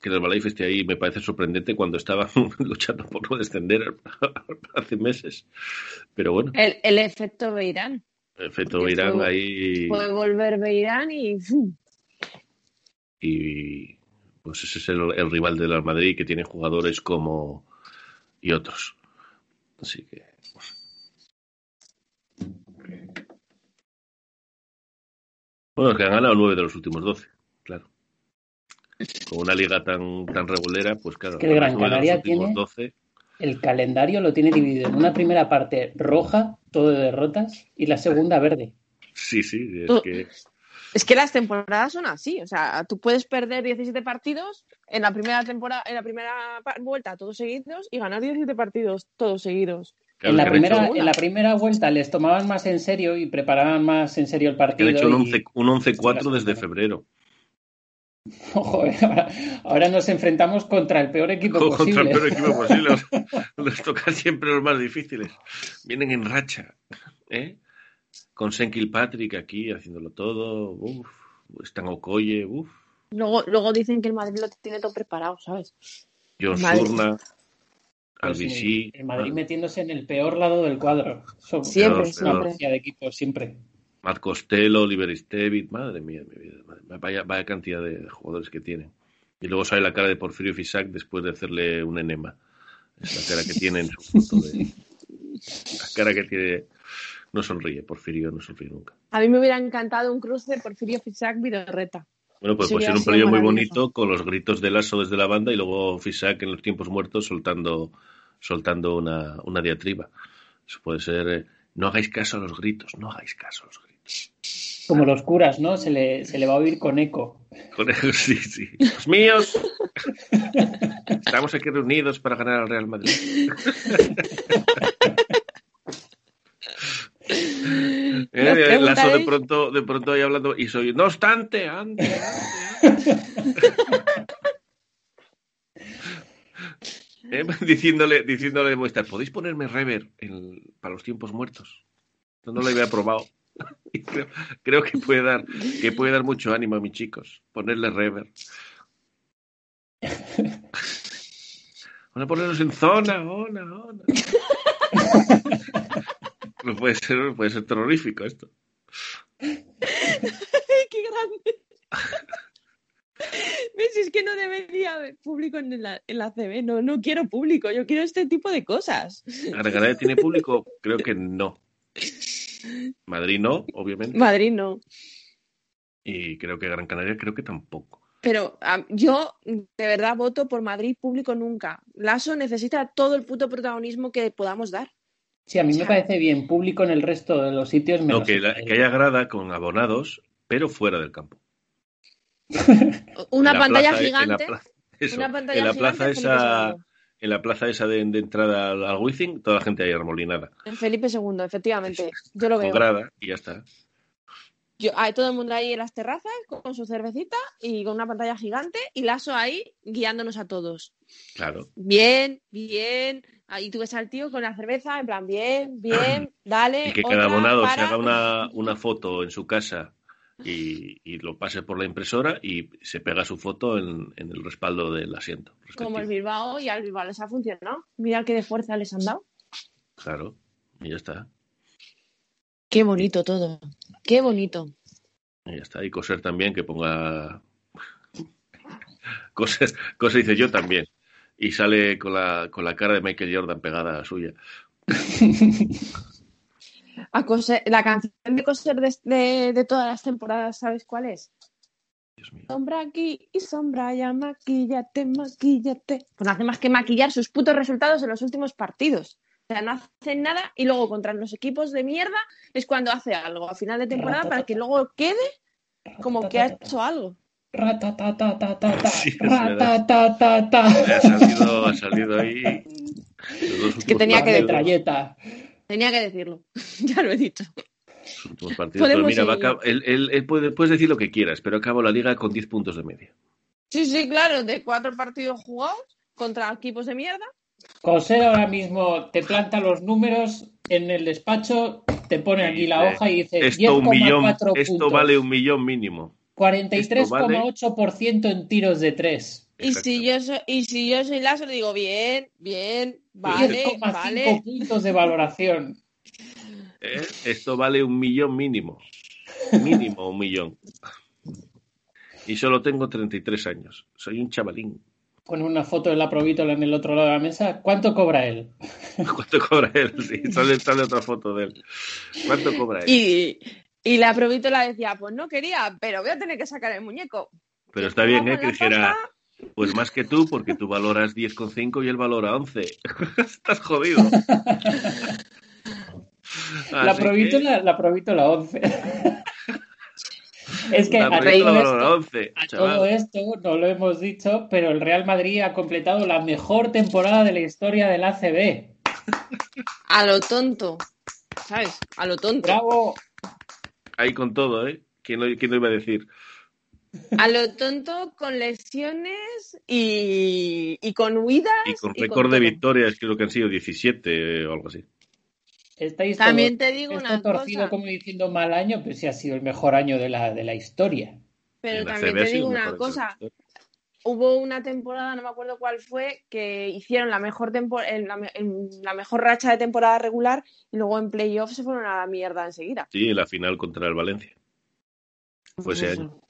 Que el Herbalife esté ahí me parece sorprendente cuando estaban luchando por no descender hace meses. Pero bueno, El, el efecto Beirán. efecto porque Irán fue- ahí. Puede volver Beirán y y pues ese es el, el rival del Real Madrid que tiene jugadores como y otros. Así que bueno, es que han ganado nueve de los últimos doce, claro. Con una liga tan tan regulera, pues claro, que el Gran ganas nueve de Canaria los últimos tiene- 12, El calendario lo tiene dividido en una primera parte roja, todo de derrotas, y la segunda verde. sí, sí, es Tú- que Es que las temporadas son así. O sea, tú puedes perder 17 partidos en la primera temporada, en la primera vuelta todos seguidos y ganar 17 partidos todos seguidos. Claro, en, la que primera, hecho- en la primera vuelta les tomaban más en serio y preparaban más en serio el que partido. han hecho un y- 11 un 11-4 desde febrero. Joder, ahora, ahora nos enfrentamos contra el peor equipo contra posible. el peor equipo posible. Os- Les tocan siempre los más difíciles. Vienen en racha. ¿eh? Con Senkil Patrick aquí haciéndolo todo. Uf, están Okoye. Uf, Luego, luego dicen que el Madrid lo tiene todo preparado, ¿sabes? John Madrid. Surna. Pues el Madrid metiéndose en el peor lado del cuadro. Eso- Siempre, es una de equipo, siempre. Matt Costello, Oliver Stevit. Madre mía, mi vida. madre mía, Vaya, vaya cantidad de jugadores que tienen. Y luego sale la cara de Porfirio Fisac después de hacerle un enema. Es la cara que tiene en su foto de. La cara que tiene. No sonríe, Porfirio no sonríe nunca. A mí me hubiera encantado un cruce Porfirio Fisac Vidorreta. Bueno, pues puede ser un partido muy bonito con los gritos de Lasso desde la banda y luego Fisac en los tiempos muertos soltando, soltando una, una diatriba. Eso puede ser. eh, no hagáis caso a los gritos, no hagáis caso a los gritos. Como los curas, ¿no? Se le, se le va a oír con eco. Con eso, sí, sí. Los míos. Estamos aquí reunidos para ganar al Real Madrid. Eh, Lazo de pronto, de pronto ahí hablando y soy, no obstante, antes, antes". Eh, diciéndole, diciéndole Movistar, ¿podéis ponerme rever en- para los tiempos muertos? Esto no lo había probado. Creo, creo que puede dar, que puede dar mucho ánimo a mis chicos, ponerle rever. Van a ponerlos en zona, zona, zona. No puede ser, puede ser terrorífico esto. ¡Qué grande! ¿Ves? Es que no debería haber público en la, en la CB. No, no quiero público. Yo quiero este tipo de cosas. ¿Gran Canaria tiene público? Creo que no. Madrid no, obviamente. Madrid no. Y creo que Gran Canaria creo que tampoco. Pero yo de verdad voto por Madrid público nunca. Lasso necesita todo el puto protagonismo que podamos dar. Sí, a mí me parece bien. Público en el resto de los sitios. No, menos que, en la- que haya grada con abonados, pero fuera del campo. Una pantalla plaza, la gigante. plaza- eso, una pantalla en la gigante plaza en Felipe esa, en la plaza esa de, de entrada al, al Wizzing, toda la gente ahí armolinada, En Felipe II, efectivamente. Yo lo con veo. grada y ya está. Yo, hay todo el mundo ahí en las terrazas con, con su cervecita y con una pantalla gigante y Lasso ahí guiándonos a todos. Claro. Bien, bien. Ahí tú ves al tío con la cerveza, en plan, bien, bien, dale. Y que cada abonado se haga una, una foto en su casa y, y lo pase por la impresora y se pega su foto en, en el respaldo del asiento. Como el. Bilbao y al Bilbao les ha funcionado. Mira qué de fuerza les han dado. Claro. Y ya está. Qué bonito todo. Qué bonito. Y ya está. Y coser también, que ponga. Coser, coser dice yo también. Y sale con la, con la cara de Michael Jordan pegada a la suya. A coser- la canción de coser de, de- de todas las temporadas, ¿sabes cuál es? Dios mío. Sombra aquí y sombra allá, maquillate, maquillate. Pues no hace más que maquillar sus putos resultados en los últimos partidos. O sea, no hacen nada y luego contra los equipos de mierda es cuando hace algo a final de temporada para que luego quede como que ha hecho algo. Ratatatatata, Sí, es verdad. ratatatata. Ha salido, ha salido ahí. dos que tenía que partidos, Metralleta. Tenía que decirlo. ya lo he dicho. los últimos partidos. Pero mira, va a él, él- él puede, puedes decir lo que quieras, pero acabó la liga con 10 puntos de media. Sí, sí, claro, de cuatro partidos jugados contra equipos de mierda. Coser ahora mismo te planta los números en el despacho, te pone aquí la Dice, hoja y dice Esto, un millón, 10,4 esto puntos, vale un millón mínimo. 43,8% en tiros de 3. Y si, yo soy, y si yo soy Lazo, le digo, bien, bien, vale, 10,5 vale. puntos de valoración. ¿Eh? Esto vale un millón mínimo. Mínimo un millón. Y solo tengo 33 años. Soy un chavalín. Con una foto de la Provítola en el otro lado de la mesa. ¿Cuánto cobra él? ¿Cuánto cobra él? Sí, sale, sale otra foto de él. ¿Cuánto cobra él? Y, y la provítola decía, pues no quería, pero voy a tener que sacar el muñeco. Pero está bien, ¿eh? Que dijera, pues más que tú, porque tú valoras 10,5 y él valora 11. Estás jodido. La Así Provítola, la Provítola 11. es que que la a, todo esto, 11. a chaval. todo esto no lo hemos dicho, pero el Real Madrid ha completado la mejor temporada de la historia del ACB. A lo tonto, ¿sabes? A lo tonto. Bravo. Ahí con todo, ¿eh? ¿Quién lo, quién lo iba a decir? A lo tonto con lesiones y, y con huidas. Y con récord de todo. victorias, creo que han sido 17 o algo así. Estáis También todos- te digo una torcido cosa. como diciendo mal año, pues sí ha sido el mejor año de la, de la historia. Pero también te digo una cosa. año de la historia. Hubo una temporada, no me acuerdo cuál fue, que hicieron la mejor tempo- en la, me- en la mejor racha de temporada regular y luego en playoffs se fueron a la mierda enseguida. Sí, la final contra el Valencia. Fue ese Pues año. eso.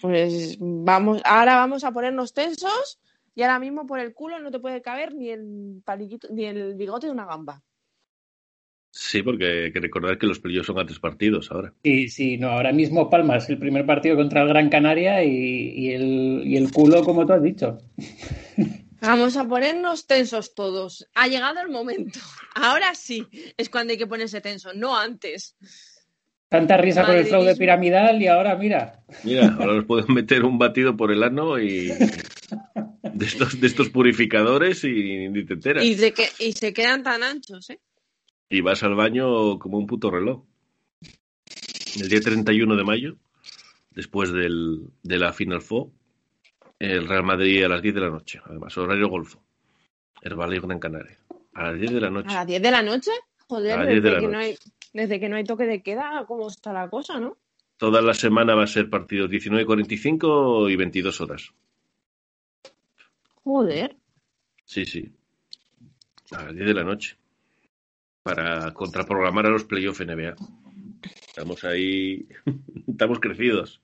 Pues vamos, ahora vamos a ponernos tensos y ahora mismo por el culo no te puede caber ni el palillito, ni el bigote de una gamba. Sí, porque hay que recordar que los playoffs son a tres partidos ahora. Sí, sí, no, ahora mismo Palmas, el primer partido contra el Gran Canaria y, y el, y el culo, como tú has dicho. Vamos a ponernos tensos todos. Ha llegado el momento. Ahora sí es cuando hay que ponerse tenso, no antes. Tanta risa con el fraude piramidal y ahora mira. Mira, ahora nos pueden meter un batido por el ano y de estos, de estos purificadores y ni te enteras. Y, se que, y se quedan tan anchos, ¿eh? Y vas al baño como un puto reloj. El día 31 de mayo, después del, de la Final Four, el Real Madrid a las 10 de la noche, además, horario golfo. Herbalife Gran Canaria. A las 10 de la noche. ¿A las 10 de la noche? Joder, A las 10 de desde, la que noche. no hay, desde que no hay toque de queda, ¿cómo está la cosa, no? Toda la semana va a ser partidos 19.45 y 22 horas. Joder. Sí, sí. A las 10 de la noche. Para contraprogramar a los playoffs NBA. Estamos ahí. Estamos crecidos.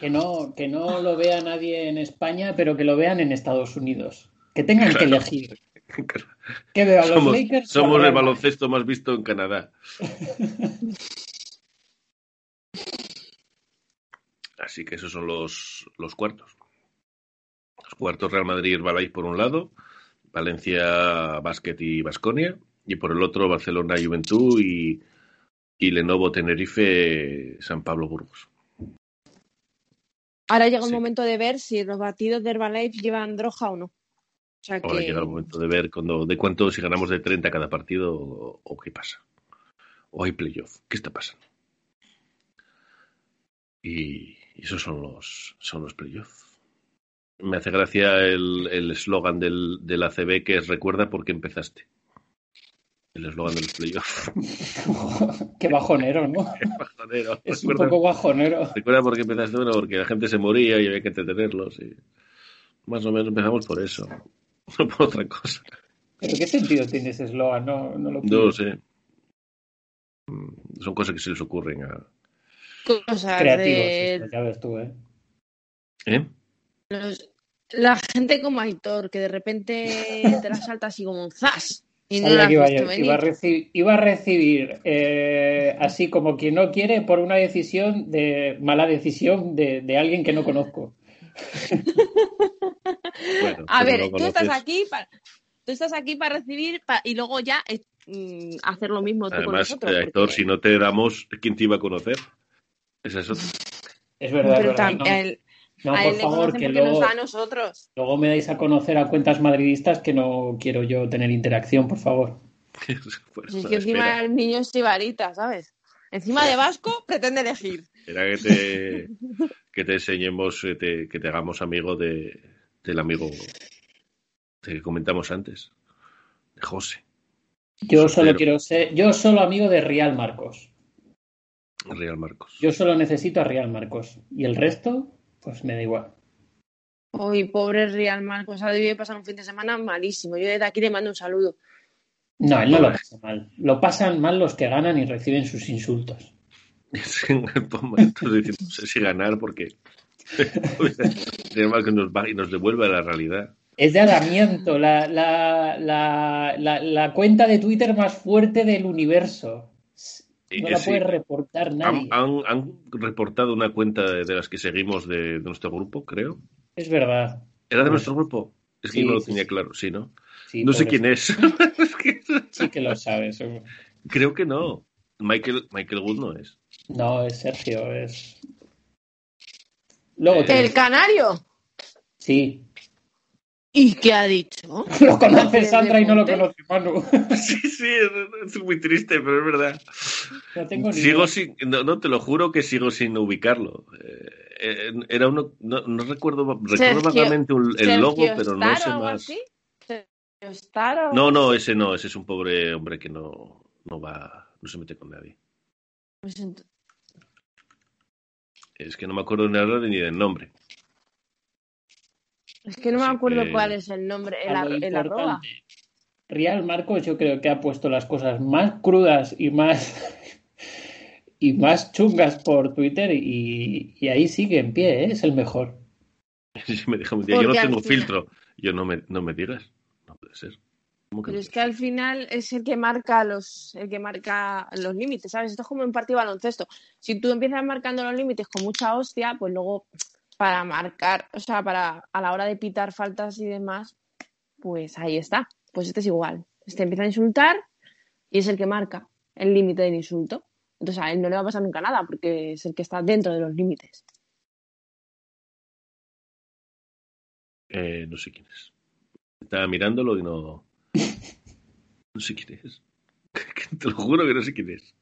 Que no, que no lo vea nadie en España, pero que lo vean en Estados Unidos. Que tengan que Claro. elegir. Que veo a los Somos, Lakers. somos el baloncesto más visto en Canadá. Así que esos son los, los cuartos. Los cuartos Real Madrid Herbalife por un lado, Valencia Basket y Basconia, y por el otro Barcelona Juventud y, y Lenovo Tenerife San Pablo Burgos. Ahora llega el Sí. momento de ver si los batidos de Herbalife llevan droga o no. O sea Ahora que... llega el momento de ver cuando, de cuánto, si ganamos de 30 cada partido o, o qué pasa. O hay playoff. ¿Qué está pasando? Y, esos son los, son los playoffs. Me hace gracia el el eslogan del, del ACB que es recuerda por qué empezaste. El eslogan de los playoffs. Qué bajonero, ¿no? Bajonero. Es un poco bajonero. recuerda por qué empezaste. Bueno, porque la gente se moría y había que entretenerlos. Y más o menos empezamos por eso. No por otra cosa. ¿Pero qué sentido tiene ese eslogan? No, no lo No lo sé. Mm, Son cosas que se les ocurren a. Cosas Creativos, de estos, ya ves tú, ¿eh? ¿Eh? los- la gente como Aitor, que de repente te la salta así como un zas. Sabía que iba, iba a recibir, iba a recibir eh, así como quien no quiere por una decisión de mala decisión de, de alguien que no conozco. Bueno, A tú ver, no tú estás aquí para tú estás aquí para recibir pa- y luego ya eh, mm, hacer lo mismo tú con Además, nosotros. eh, Héctor, porque- si no te damos, ¿quién te iba a conocer? Esa es otra. Es verdad, es verdad. tam- No, a él, no, a por él favor, que nos luego, da a nosotros. luego me dais a conocer a cuentas madridistas que no quiero yo tener interacción, por favor. Pues Si es que encima espera, el niño es sibarita, ¿sabes? Encima de Vasco pretende elegir. espera que te, que te enseñemos, que te, que te hagamos amigo de, del amigo que comentamos antes, de José, Yo solo quiero ser, yo solo amigo de Real Marcos. Real Marcos. Yo solo necesito a Real Marcos. Y el resto, pues me da igual. Uy, pobre Real Marcos, ha debido pasar un fin de semana malísimo. Yo desde aquí le mando un saludo. No, él no lo pasa mal. Lo pasan mal los que ganan y reciben sus insultos. Entonces, no sé si ganar porque Real Marcos nos va y nos devuelve a la realidad. Es de Adamiento, la, la, la, la, la cuenta de Twitter más fuerte del universo. No la Sí. puede reportar nadie. Han, han- han reportado una cuenta de, de las que seguimos de, de nuestro grupo, creo. Es verdad. ¿Era de nuestro grupo? Es que Sí, yo no lo tenía sí. claro, sí, ¿no? Sí, no sé quién es. Es que- Sí que lo sabes. creo que no. Michael, Michael Wood no es. No, es Sergio, es. Luego El canario. Sí. ¿Y qué ha dicho? Lo conoce Sandra y no lo de conoce Manu. Sí, sí, es, muy triste, pero es verdad. No tengo ni Sigo idea. sin, no, no, te lo juro que sigo sin ubicarlo. Eh, era uno, no, no recuerdo, recuerdo Sergio- vagamente un- el Sergio logo, pero no sé o algo más. Star No, no, ese no, ese es un pobre hombre que no, no va, no se mete con nadie. Pues ent- Es que no me acuerdo ni del ni del nombre. Es que no me acuerdo que- cuál es el nombre, el, el arroba. Real Marcos yo creo que ha puesto las cosas más crudas y más y más chungas por Twitter y, y ahí sigue en pie, ¿eh? es el mejor. Me un yo no tengo final- filtro. Yo no me, no me digas. No puede ser. ¿Cómo que Pero no es que al final es el que marca los, el que marca los límites, ¿sabes? Esto es como en partido de baloncesto. Si tú empiezas marcando los límites con mucha hostia, pues luego para marcar, o sea, para a la hora de pitar faltas y demás, pues ahí está. Pues este es igual. Este empieza a insultar y es el que marca el límite del insulto. Entonces a él no le va a pasar nunca nada porque es el que está dentro de los límites. Eh, no sé quién es. Estaba mirándolo y no. No sé quién es. Te lo juro que no sé quién es.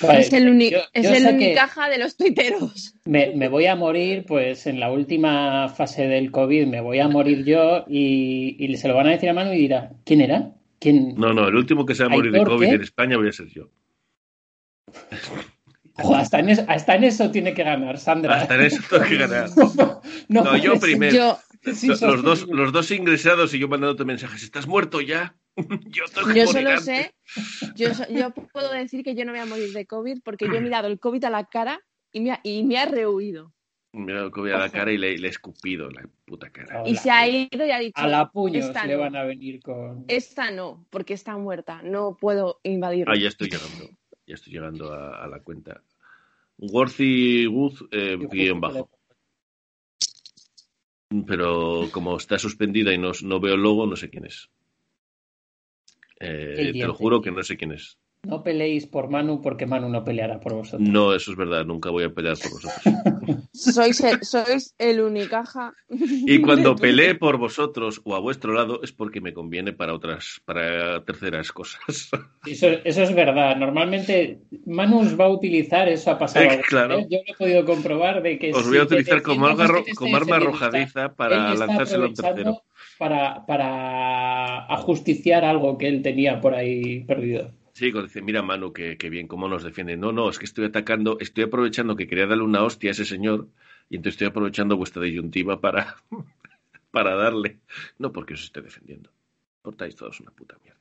Vale, es el, uni- yo- es yo el unicaja de los tuiteros. me, me voy a morir, pues en la última fase del COVID me voy a morir yo y, y se lo van a decir a Manu y dirá, ¿quién era? ¿Quién? No, no, el último que se va a morir de COVID ¿qué? en España voy a ser yo. Hasta, en eso, hasta en eso tiene que ganar, Sandra. Hasta en eso tengo que ganar. No, No, yo primero. Yo, Los, dos, los dos ingresados y yo mandándote mensajes. ¿Estás muerto ya? yo tengo que yo morir solo antes. sé, yo, yo puedo decir que yo no voy a morir de COVID porque yo he mirado el COVID a la cara y me ha, y me ha rehuido. Me ha dado COVID a la cara y le, le he escupido la puta cara. Hola. Y se ha ido y ha dicho, A la puños esta le no. van a venir con... esta no, porque está muerta, no puedo invadirla. Ah, ya estoy llegando. Ya estoy llegando a, a la cuenta. Worthy Good eh, guion bajo. Pero como está suspendida y no, no veo el logo, no sé quién es. Eh, te lo juro que no sé quién es. No peleéis por Manu porque Manu no peleará por vosotros. No, eso es verdad. Nunca voy a pelear por vosotros. Sois el, sois el unicaja. Y cuando pelee por vosotros o a vuestro lado es porque me conviene para otras, para terceras cosas. Eso, eso es verdad. Normalmente Manu os va a utilizar, eso ha pasado. Eh, claro. Yo lo he podido comprobar de que Os si voy a te utilizar como, te como arma arrojadiza para lanzárselo a un tercero. Para, para ajusticiar algo que él tenía por ahí perdido. Sí, cuando dice, mira Manu, que, que bien, cómo nos defiende. No, no, es que estoy atacando, estoy aprovechando que quería darle una hostia a ese señor y entonces estoy aprovechando vuestra disyuntiva para, para darle. No porque os esté defendiendo. Portáis todos una puta mierda.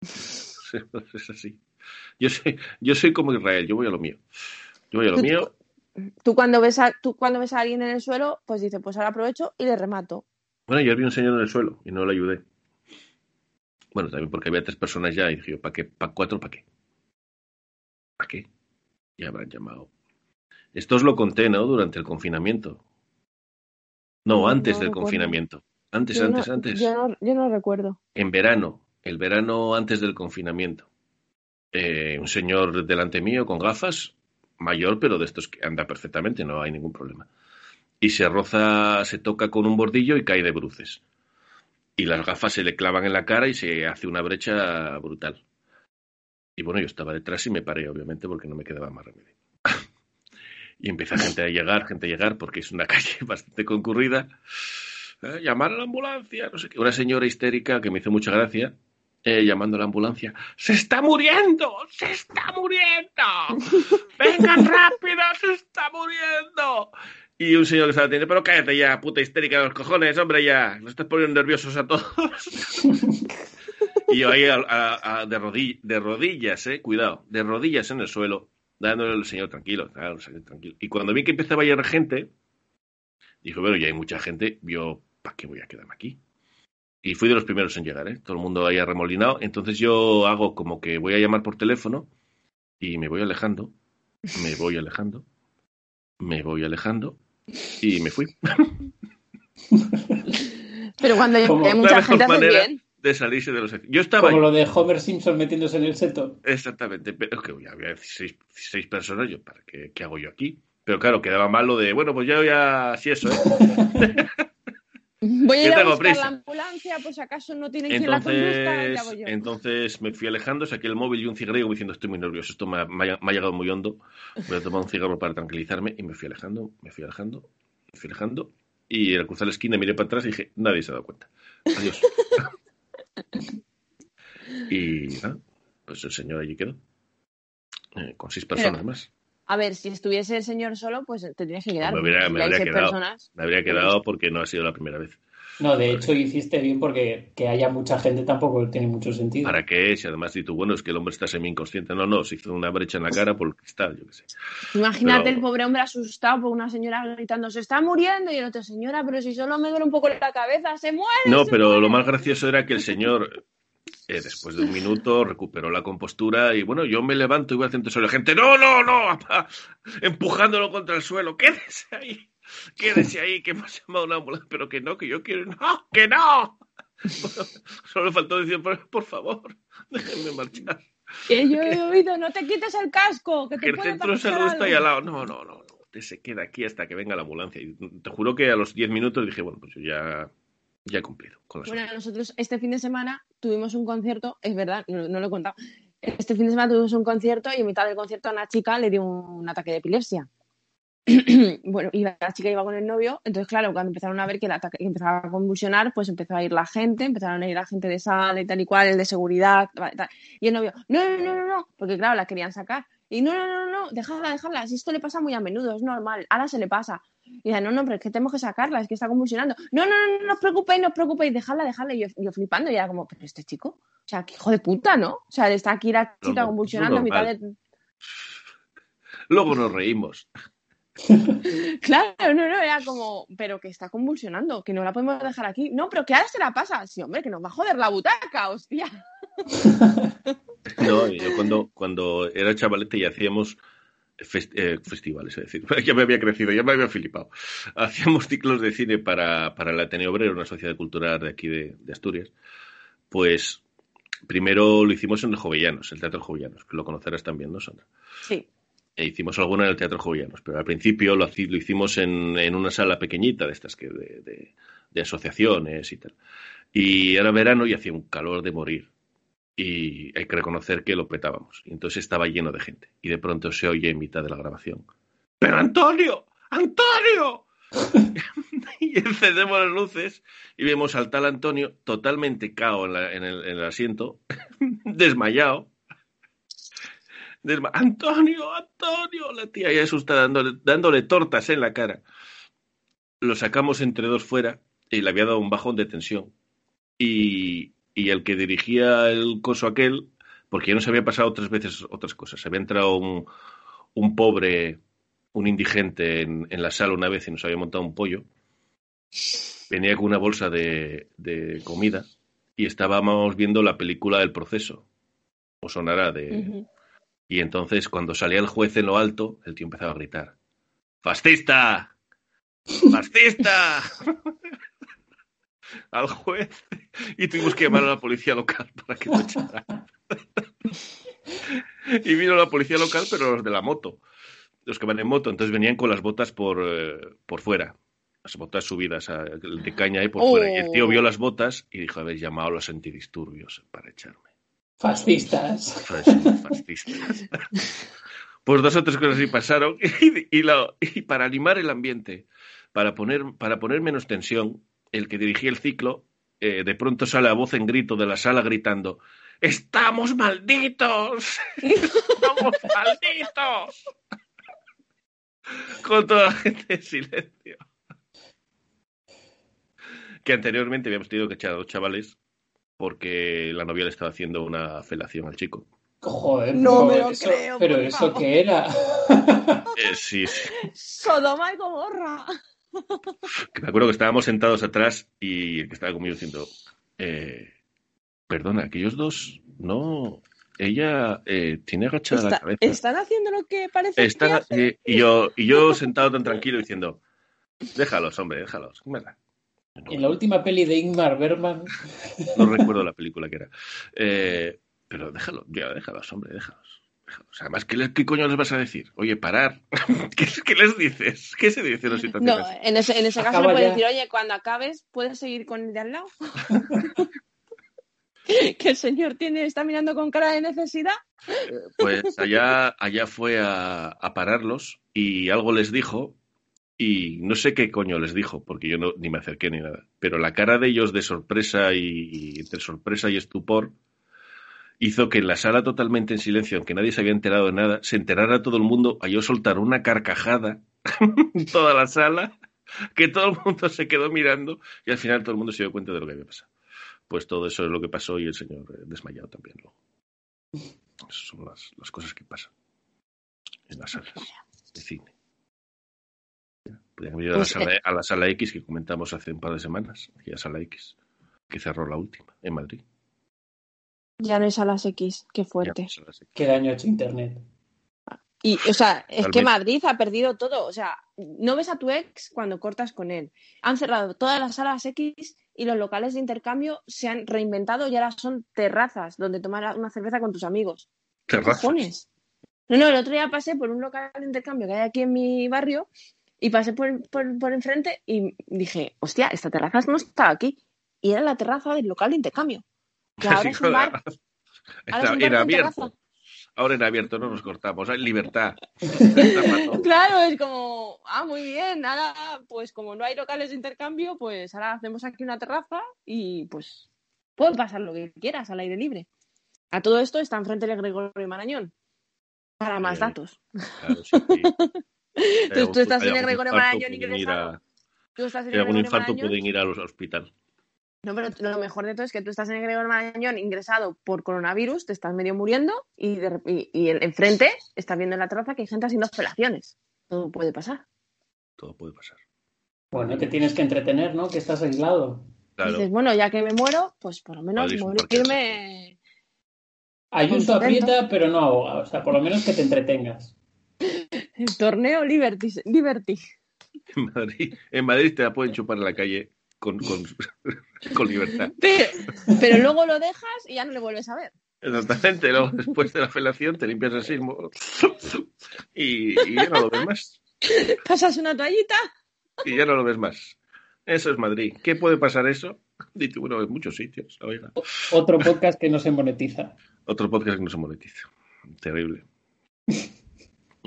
es así. Yo soy, yo soy como Israel, yo voy a lo mío. Yo voy a lo mío. Tú cuando ves a, tú cuando ves a alguien en el suelo, pues dices, pues ahora aprovecho y le remato. Bueno, yo vi un señor en el suelo y no le ayudé. Bueno, también porque había tres personas ya y dije, ¿para qué? ¿Para cuatro? ¿Para qué? ¿Para qué? Ya habrán llamado. Esto os lo conté, ¿no? Durante el confinamiento. No, No, antes no del recuerdo. confinamiento. Antes, Yo antes, no, antes. Yo no, yo no recuerdo. En verano. El verano antes del confinamiento. Eh, un señor delante mío con gafas, mayor, pero de estos que anda perfectamente, no hay ningún problema. Y se roza, se toca con un bordillo y cae de bruces. Y las gafas se le clavan en la cara y se hace una brecha brutal. Y bueno, yo estaba detrás y me paré, obviamente, porque no me quedaba más remedio. y empieza gente a llegar, gente a llegar, porque es una calle bastante concurrida. Eh, llamar a la ambulancia, no sé qué. Una señora histérica que me hizo mucha gracia, eh, llamando a la ambulancia. ¡Se está muriendo! ¡Se está muriendo! ¡Vengan rápido! ¡Se está muriendo! Y un señor que estaba teniendo, pero cállate ya, puta histérica de los cojones, hombre, ya. Nos estás poniendo nerviosos a todos. y yo ahí de, rodi- de rodillas, eh, cuidado, de rodillas en el suelo, dándole al señor tranquilo, claro, señor, tranquilo. Y cuando vi que empezaba a llegar gente, dijo, bueno, ya hay mucha gente, yo, ¿para qué voy a quedarme aquí? Y fui de los primeros en llegar, ¿eh? Todo el mundo ahí arremolinado. Entonces yo hago como que voy a llamar por teléfono y me voy alejando, me voy alejando, me voy alejando y me fui. Pero cuando hay mucha gente hace manera bien. de salirse de los... Yo estaba Como ahí. lo de Homer Simpson metiéndose en el seto. Exactamente, pero es que ya había seis, seis personas, yo, ¿para qué, qué hago yo aquí? Pero claro, quedaba mal lo de, bueno, pues yo ya, así eso, ¿eh? Voy a ir a buscar la ambulancia, pues acaso no tienen quien la conduzca, Entonces, voy yo. entonces me fui alejando, saqué el móvil y un cigarrillo diciendo estoy muy nervioso, esto me ha, me ha- me ha llegado muy hondo, voy a tomar un cigarro para tranquilizarme y me fui alejando, me fui alejando, me fui alejando y al cruzar la esquina miré para atrás y dije, nadie se ha dado cuenta. Adiós. y nada, pues el señor allí quedó, eh, con seis personas Pero- más. A ver, si estuviese el señor solo, pues te tendrías que quedar. Me habría- me quedado. personas. Me habría quedado porque no ha sido la primera vez. No, de hecho hiciste bien porque que haya mucha gente tampoco tiene mucho sentido. ¿Para qué? Si además dices, bueno, es que el hombre está semi-inconsciente. No, no, se hizo una brecha en la cara por el cristal, yo qué sé. Imagínate Pero- el pobre hombre asustado por una señora gritando, se está muriendo, y el otro, señora, pero si solo me duele un poco la cabeza, se muere. No, se pero muere". lo más gracioso era que el señor, eh, después de un minuto, recuperó la compostura y bueno, yo me levanto y voy al centro de la gente, no, no, no, papá", empujándolo contra el suelo, quédese ahí, quédese ahí, que hemos llamado una ambulancia, pero que no, que yo quiero, no, que no. Bueno, solo faltó decir, por, favor, déjenme marchar. Que yo he oído, no te quites el casco, que te Que el puede centro de salud está ahí algo". al lado. No, no, no, no. Usted se queda aquí hasta que venga la ambulancia. Y te juro que a los 10 minutos dije, bueno, pues yo ya, ya he cumplido con la Bueno, nosotros este fin de semana tuvimos un concierto, es verdad, no, no lo he contado. Este fin de semana tuvimos un concierto y en mitad del concierto a una chica le dio un, ataque de epilepsia. bueno, y la chica iba con el novio, entonces claro, cuando empezaron a ver que el ataque que empezaba a convulsionar, pues empezó a ir la gente, empezaron a ir la gente de sala y tal y cual, el de seguridad, tal, y el novio, no, no, no, no, no, porque claro, la querían sacar. Y no, no, no, no, dejadla, dejadla, si esto le pasa muy a menudo, es normal, ahora se le pasa. Y dice, no, no, pero es que tenemos que sacarla, es que está convulsionando. No, no, no, no, os preocupéis, no os preocupéis, dejadla, dejadla. Y yo, yo flipando, y era como, pero este chico, o sea, que hijo de puta, ¿no? O sea, está aquí la chica convulsionando a mitad de... Luego nos reímos. Claro, no, no, era como, pero que está convulsionando, que no la podemos dejar aquí. No, pero que ahora se la pasa. Sí, hombre, que nos va a joder la butaca, hostia. No, yo cuando, cuando era chavalete y hacíamos fes- eh, festivales, es decir, ya me había crecido, ya me había flipado. Hacíamos ciclos de cine para, para el Ateneo Obrero, una sociedad cultural de aquí de, de Asturias. Pues primero lo hicimos en el Jovellanos, el Teatro Jovellanos, que lo conocerás también, ¿no, Sandra? Sí. E hicimos alguna en el Teatro Jovellanos, pero al principio lo, lo hicimos en, en una sala pequeñita de estas que de, de- de asociaciones y tal. Y era verano y hacía un calor de morir. Y hay que reconocer que lo petábamos. Y entonces estaba lleno de gente. Y de pronto se oye en mitad de la grabación. ¡Pero Antonio! ¡Antonio! y encendemos las luces y vemos al tal Antonio totalmente cao en, el, en el asiento, desmayado. Desma- Antonio, Antonio, la tía ya asustada dándole, dándole tortas en la cara. Lo sacamos entre dos fuera y le había dado un bajón de tensión. Y, y el que dirigía el coso aquel, porque ya nos había pasado otras veces otras cosas. Había entrado un, un pobre, un indigente en, en la sala una vez y nos había montado un pollo. Venía con una bolsa de, de comida y estábamos viendo la película del proceso. O sonará de, y entonces, cuando salía el juez en lo alto, el tío empezaba a gritar: ¡Fascista! ¡Fascista! Al juez. Y tuvimos que llamar a la policía local para que lo echara. y vino la policía local, pero los de la moto. Los que van en moto. Entonces venían con las botas por, eh, por fuera. Las botas subidas a- de caña ahí por fuera. Y el tío Oh. vio las botas y dijo: Habéis llamado a los antidisturbios para echarme. Fascistas. Fas- fascistas. Pues dos o tres cosas así pasaron y, y la- y para animar el ambiente, para poner, para poner menos tensión, el que dirigía el ciclo eh, de pronto sale a voz en grito de la sala gritando ¡Estamos malditos! ¡Estamos malditos! Con toda la gente en silencio. Que anteriormente habíamos tenido que echar a dos chavales porque la novia le estaba haciendo una felación al chico. Joder, No me pero lo eso- creo, Pero eso favor. qué era. Eh, sí, sí. Sodoma y Gomorra. Que me acuerdo que estábamos sentados atrás y el que estaba conmigo diciendo, eh, perdona, aquellos dos, no, ella eh, tiene agachada la Está- cabeza. ¿Están haciendo lo que parece Están- que hacen? eh, y, yo, y yo sentado tan tranquilo diciendo, déjalos, hombre, déjalos. mira". No, En la última peli de Ingmar Bergman. no recuerdo la película que era. Eh, pero déjalo, ya, déjalos, hombre, déjalos. Déjalos. Además, ¿qué, le- ¿qué coño les vas a decir? Oye, parar. ¿Qué, qué les dices? ¿Qué se dice en una situación No, en ese, en ese caso Acaba le puedes ya. decir, oye, cuando acabes, puedes seguir con el de al lado. que el señor tiene, está mirando con cara de necesidad. Pues allá, allá fue a, a pararlos y algo les dijo y no sé qué coño les dijo porque yo no, ni me acerqué ni nada. Pero la cara de ellos de sorpresa y, y entre sorpresa y estupor hizo que en la sala totalmente en silencio, aunque nadie se había enterado de nada, se enterara todo el mundo a yo soltar una carcajada en toda la sala que todo el mundo se quedó mirando y al final todo el mundo se dio cuenta de lo que había pasado. Pues todo eso es lo que pasó y el señor eh, desmayado también luego. Esas son las, las cosas que pasan en las salas de cine. Podrían haber a la, sala, a la sala X que comentamos hace un par de semanas, aquella sala X, que cerró la última en Madrid. Ya no es a las X, qué fuerte. X. Qué daño ha hecho Internet. Y, o sea, es que. Madrid ha perdido todo. O sea, no ves a tu ex cuando cortas con él. Han cerrado todas las salas X y los locales de intercambio se han reinventado y ahora son terrazas donde tomar una cerveza con tus amigos. ¿Qué Terrazas. No, no, el otro día pasé por un local de intercambio que hay aquí en mi barrio y pasé por, por, por enfrente y dije, hostia, esta terraza no estaba aquí. Y era la terraza del local de intercambio. Ahora es un bar. Ahora es Está un bar en abierto. Ahora en abierto no nos cortamos. Hay libertad. Claro, es como, ah, muy bien, ahora, pues como no hay locales de intercambio, pues ahora hacemos aquí una terraza y pues puedes pasar lo que quieras al aire libre. A todo esto está enfrente de Gregorio Marañón. Para más Eh, datos. Claro, sí, sí. Tú, tú estás en el Gregorio Marañón ingresado. Tú estás en el Gregorio infarto Marañón. pueden ir al hospital. No, pero lo mejor de todo es que tú estás en el Gregorio Marañón ingresado por coronavirus, te estás medio muriendo y, de y, y en- enfrente estás viendo en la terraza que hay gente haciendo operaciones. Todo puede pasar. Todo puede pasar. Bueno, te tienes que entretener, ¿no? Que estás aislado. Claro. Dices, bueno, ya que me muero, pues por lo menos morirme. Ayuso aprieta, pero no ahoga. O sea, por lo menos que te entretengas. El torneo Liberty. Liberty. En Madrid, en Madrid te la pueden chupar en la calle con, con, con libertad. Pero, pero luego lo dejas y ya no le vuelves a ver. Exactamente. Luego, después de la felación, te limpias así mo- y, y ya no lo ves más. Pasas una toallita. Y ya no lo ves más. Eso es Madrid. ¿Qué puede pasar eso? Dice, bueno, en muchos sitios. Oiga. Otro podcast que no se monetiza. Otro podcast que no se monetiza. Terrible.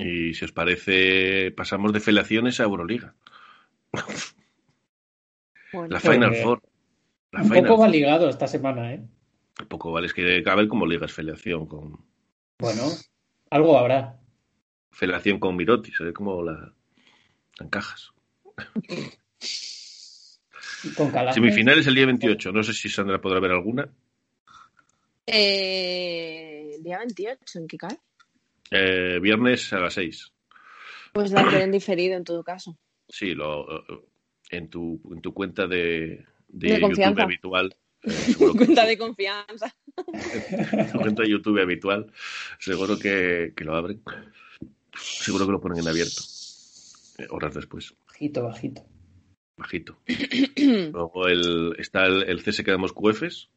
Y si os parece, pasamos de felaciones a Euroliga. Bueno, La Final Eh, Four. La Un Final poco va Four. ligado esta semana, ¿eh? Poco vale, es que a ver cómo ligas felación con Bueno, algo habrá. felación con Mirotis, a ver cómo la, la encajas. Con. Semifinales el día 28. No sé si Sandra podrá ver alguna. eh, el día 28, ¿en qué cae? Eh, viernes a las 6. Pues la en diferido en todo caso. Sí, lo, en, tu, en tu cuenta de, de, De YouTube confianza. habitual. eh, seguro que- Cuenta de confianza. tu cuenta de YouTube habitual. Seguro que, que lo abren. Seguro que lo ponen en abierto. Eh, horas después. Bajito, bajito. Bajito. Luego el, está el, el CSK de Moscú Efes.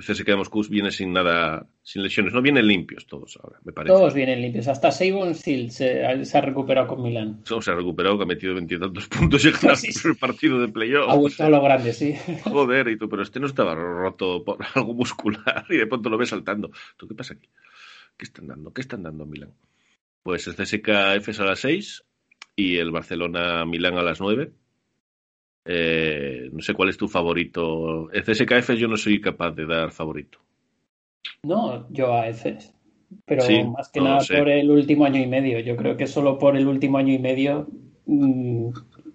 El CSK de Moscú viene sin nada, sin lesiones. No vienen limpios todos ahora, me parece. Todos vienen limpios. Hasta Sabon Seal se, se ha recuperado con Milán. Se ha recuperado, que ha metido veintitantos puntos y ha ganado Sí, sí. el partido de Ha playoff. vuelto a lo grande, sí. Joder, y tú, pero este no estaba roto por algo muscular y de pronto lo ves saltando. ¿Tú qué pasa aquí? ¿Qué están dando? ¿Qué están dando en Milán? Pues el CSK Efes a las 6 y el Barcelona Milán a las 9. Eh, no sé cuál es tu favorito. El CSK Efes yo no soy capaz de dar favorito. No, yo a Efes. Pero Sí, más que no nada por el último año y medio. Yo creo que solo por el último año y medio mm,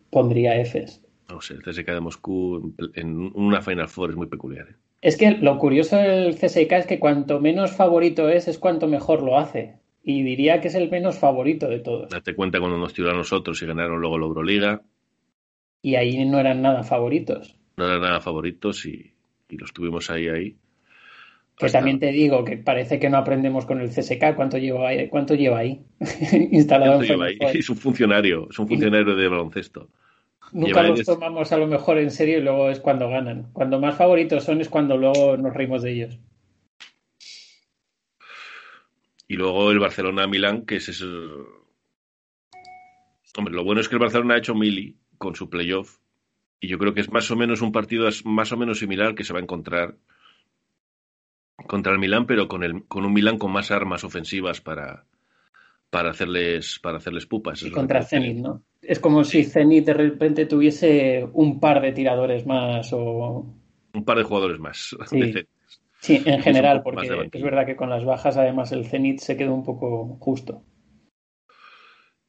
pondría Efes. No sé, el CSK de Moscú en, una Final Four es muy peculiar. ¿eh? Es que lo curioso del CSK es que cuanto menos favorito es, es cuanto mejor lo hace. Y diría que es el menos favorito de todos. Date cuenta cuando nos tiraron a nosotros y ganaron luego la Euroliga. Y ahí no eran nada favoritos. No eran nada favoritos y, y los tuvimos ahí, ahí. Que Hasta- también te digo que parece que no aprendemos con el CSK. ¿Cuánto lleva ahí? ¿Cuánto lleva ahí? Instalado en lleva ahí. Es un funcionario, es un funcionario de baloncesto. Nunca los des- tomamos a lo mejor en serio y luego es cuando ganan. Cuando más favoritos son es cuando luego nos reímos de ellos. Y luego el Barcelona-Milán, que es ese... Hombre, lo bueno es que el Barcelona ha hecho mili con su playoff. Y yo creo que es más o menos un partido más o menos similar que se va a encontrar contra el Milán, pero con, el, con un Milán con más armas ofensivas para, para, hacerles, para hacerles pupas. Y contra Zenit, ¿no? Es como si Zenit de repente tuviese un par de tiradores más o... Un par de jugadores más. Sí. Sí, en general, porque es verdad que con las bajas además el Zenit se quedó un poco justo.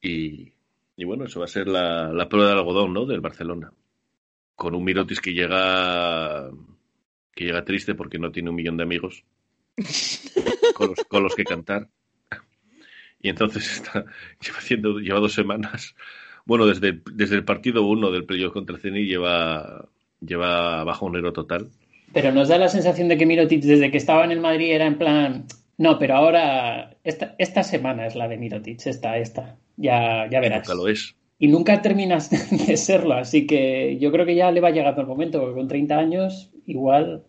Y, y bueno, eso va a ser la, la prueba del algodón, ¿no? Del Barcelona. Con un Mirotis que llega que llega triste porque no tiene un millón de amigos con los, con los que cantar. Y entonces está, lleva, haciendo, lleva dos semanas. Bueno, desde, el- desde el partido uno del playoff contra el Zenit lleva, lleva bajonero total. Pero nos da la sensación de que Mirotic desde que estaba en el Madrid era en plan, no, pero ahora esta, esta semana es la de Mirotic, esta, esta, ya, ya verás. Nunca lo es. Y nunca terminas de serlo, así que yo creo que ya le va llegando el momento, porque con 30 años igual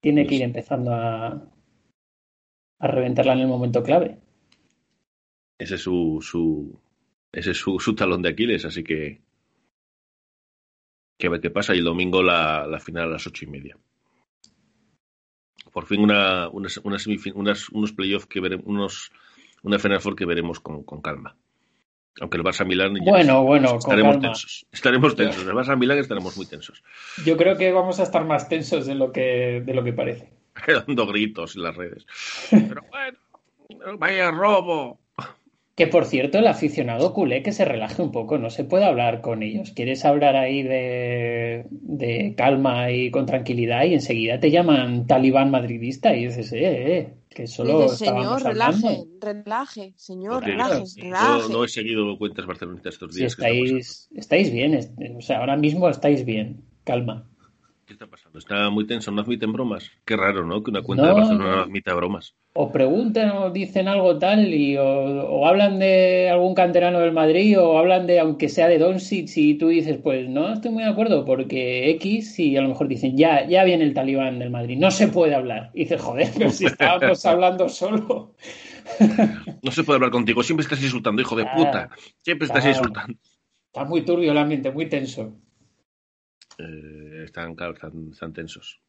tiene que ir empezando a, a reventarla en el momento clave. Ese es su, su, ese es su, su talón de Aquiles, así que que a ver qué pasa. Y el domingo la, la final a las ocho y media. Por fin una, una, una unas, unos playoffs que veremos, unos, una Final Four que veremos con, con calma. Aunque el Barça Milán ya Bueno, bueno, con estaremos calma. tensos. Estaremos tensos. El Barça Milán estaremos muy tensos. Yo creo que vamos a estar más tensos de lo que, de lo que parece. Dando gritos en las redes. Pero bueno, vaya robo. Que por cierto, el aficionado culé que se relaje un poco, no se puede hablar con ellos. Quieres hablar ahí de, de calma y con tranquilidad y enseguida te llaman talibán madridista y dices, eh, eh, que solo Dice, señor, relaje, hablando. relaje, señor, relaje, yo relaje. no he seguido cuentas barcelonistas estos días. Estáis, estáis bien, o sea, ahora mismo estáis bien, calma. ¿Qué está pasando? Está muy tenso, no admiten bromas. Qué raro, ¿no? Que una cuenta No, de Barcelona no. admita bromas. O preguntan o dicen algo tal y o, o hablan de algún canterano del Madrid o hablan de aunque sea de Doncic y tú dices pues no estoy muy de acuerdo porque X y a lo mejor dicen ya ya viene el talibán del Madrid no se puede hablar y dices joder pero si estábamos hablando solo No se puede hablar contigo, siempre estás insultando, hijo de puta. Siempre estás claro. insultando. está muy turbio el ambiente muy tenso Eh, están, claro, están, están tensos.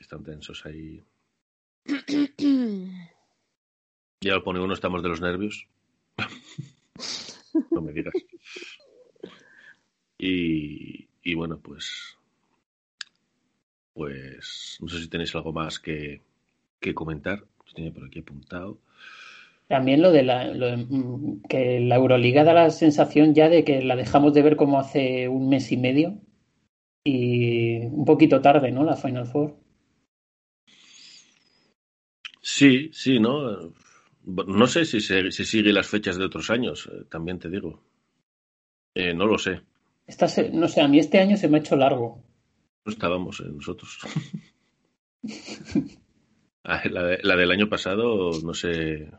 Están tensos ahí. Ya lo pone uno, estamos de los nervios. no me digas. Y, y bueno, pues. Pues. No sé si tenéis algo más que, que comentar. Lo tenía por aquí apuntado. también lo de la lo de, mm, que la Euroliga da la sensación ya de que la dejamos de ver como hace un mes y medio y un poquito tarde no la Final Four Sí, sí, ¿no? No sé si, se, si sigue las fechas de otros años, eh, también te digo. Eh, no lo sé. Esta se- no sé, a mí este año se me ha hecho largo. No estábamos eh, nosotros. Ah, la, de- la del año pasado, no sé.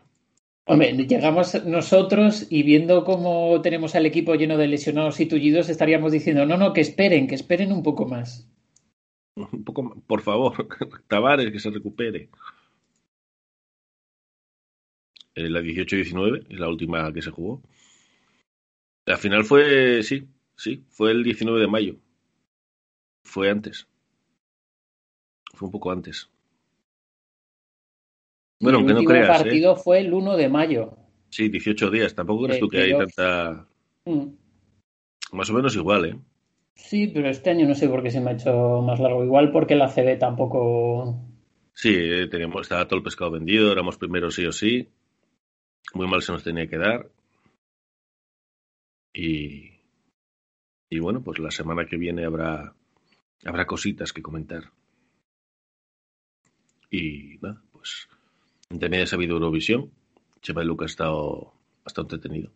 Hombre, llegamos nosotros y viendo cómo tenemos al equipo lleno de lesionados y tullidos, estaríamos diciendo, no, no, que esperen, que esperen un poco más. Un poco, más, por favor, Tavares, que se recupere. La 18-19 es la última que se jugó. La final fue, sí, sí, fue el 19 de mayo. Fue antes. Fue un poco antes. Bueno, Y aunque el no último creas, ¿eh? partido fue el 1 de mayo. Sí, 18 días. Tampoco crees De tú que hay tanta. Mm. Más o menos igual, ¿eh? Sí, pero este año no sé por qué se me ha hecho más largo. Igual porque la CB tampoco. Sí, eh, teníamos, estaba todo el pescado vendido, éramos primeros sí o sí. Muy mal se nos tenía que dar. Y, y bueno, pues la semana que viene habrá, habrá cositas que comentar. Y nada, pues medias ha habido Eurovisión. Chema y Luca ha estado, ha estado entretenido.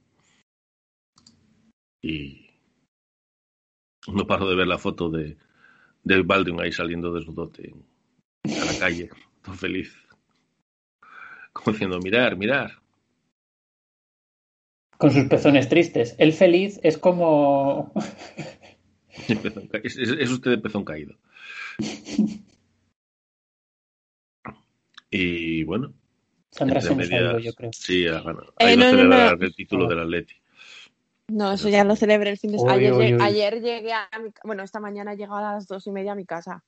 Y no paro de ver la foto de, de Baldwin ahí saliendo desnudote a la calle, todo feliz. Como diciendo, mirar, mirar. Con sus pezones tristes. El feliz es como. Es- es usted de pezón caído. Y bueno, Sandra entre se nos ha ido, medias, yo creo. sí, ha ganado. Eh, Ha ido no, el título del Atleti. No, eso ya lo celebré el fin de semana. Ayer, llegué a mi... Bueno, esta mañana he llegado a las dos y media a mi casa.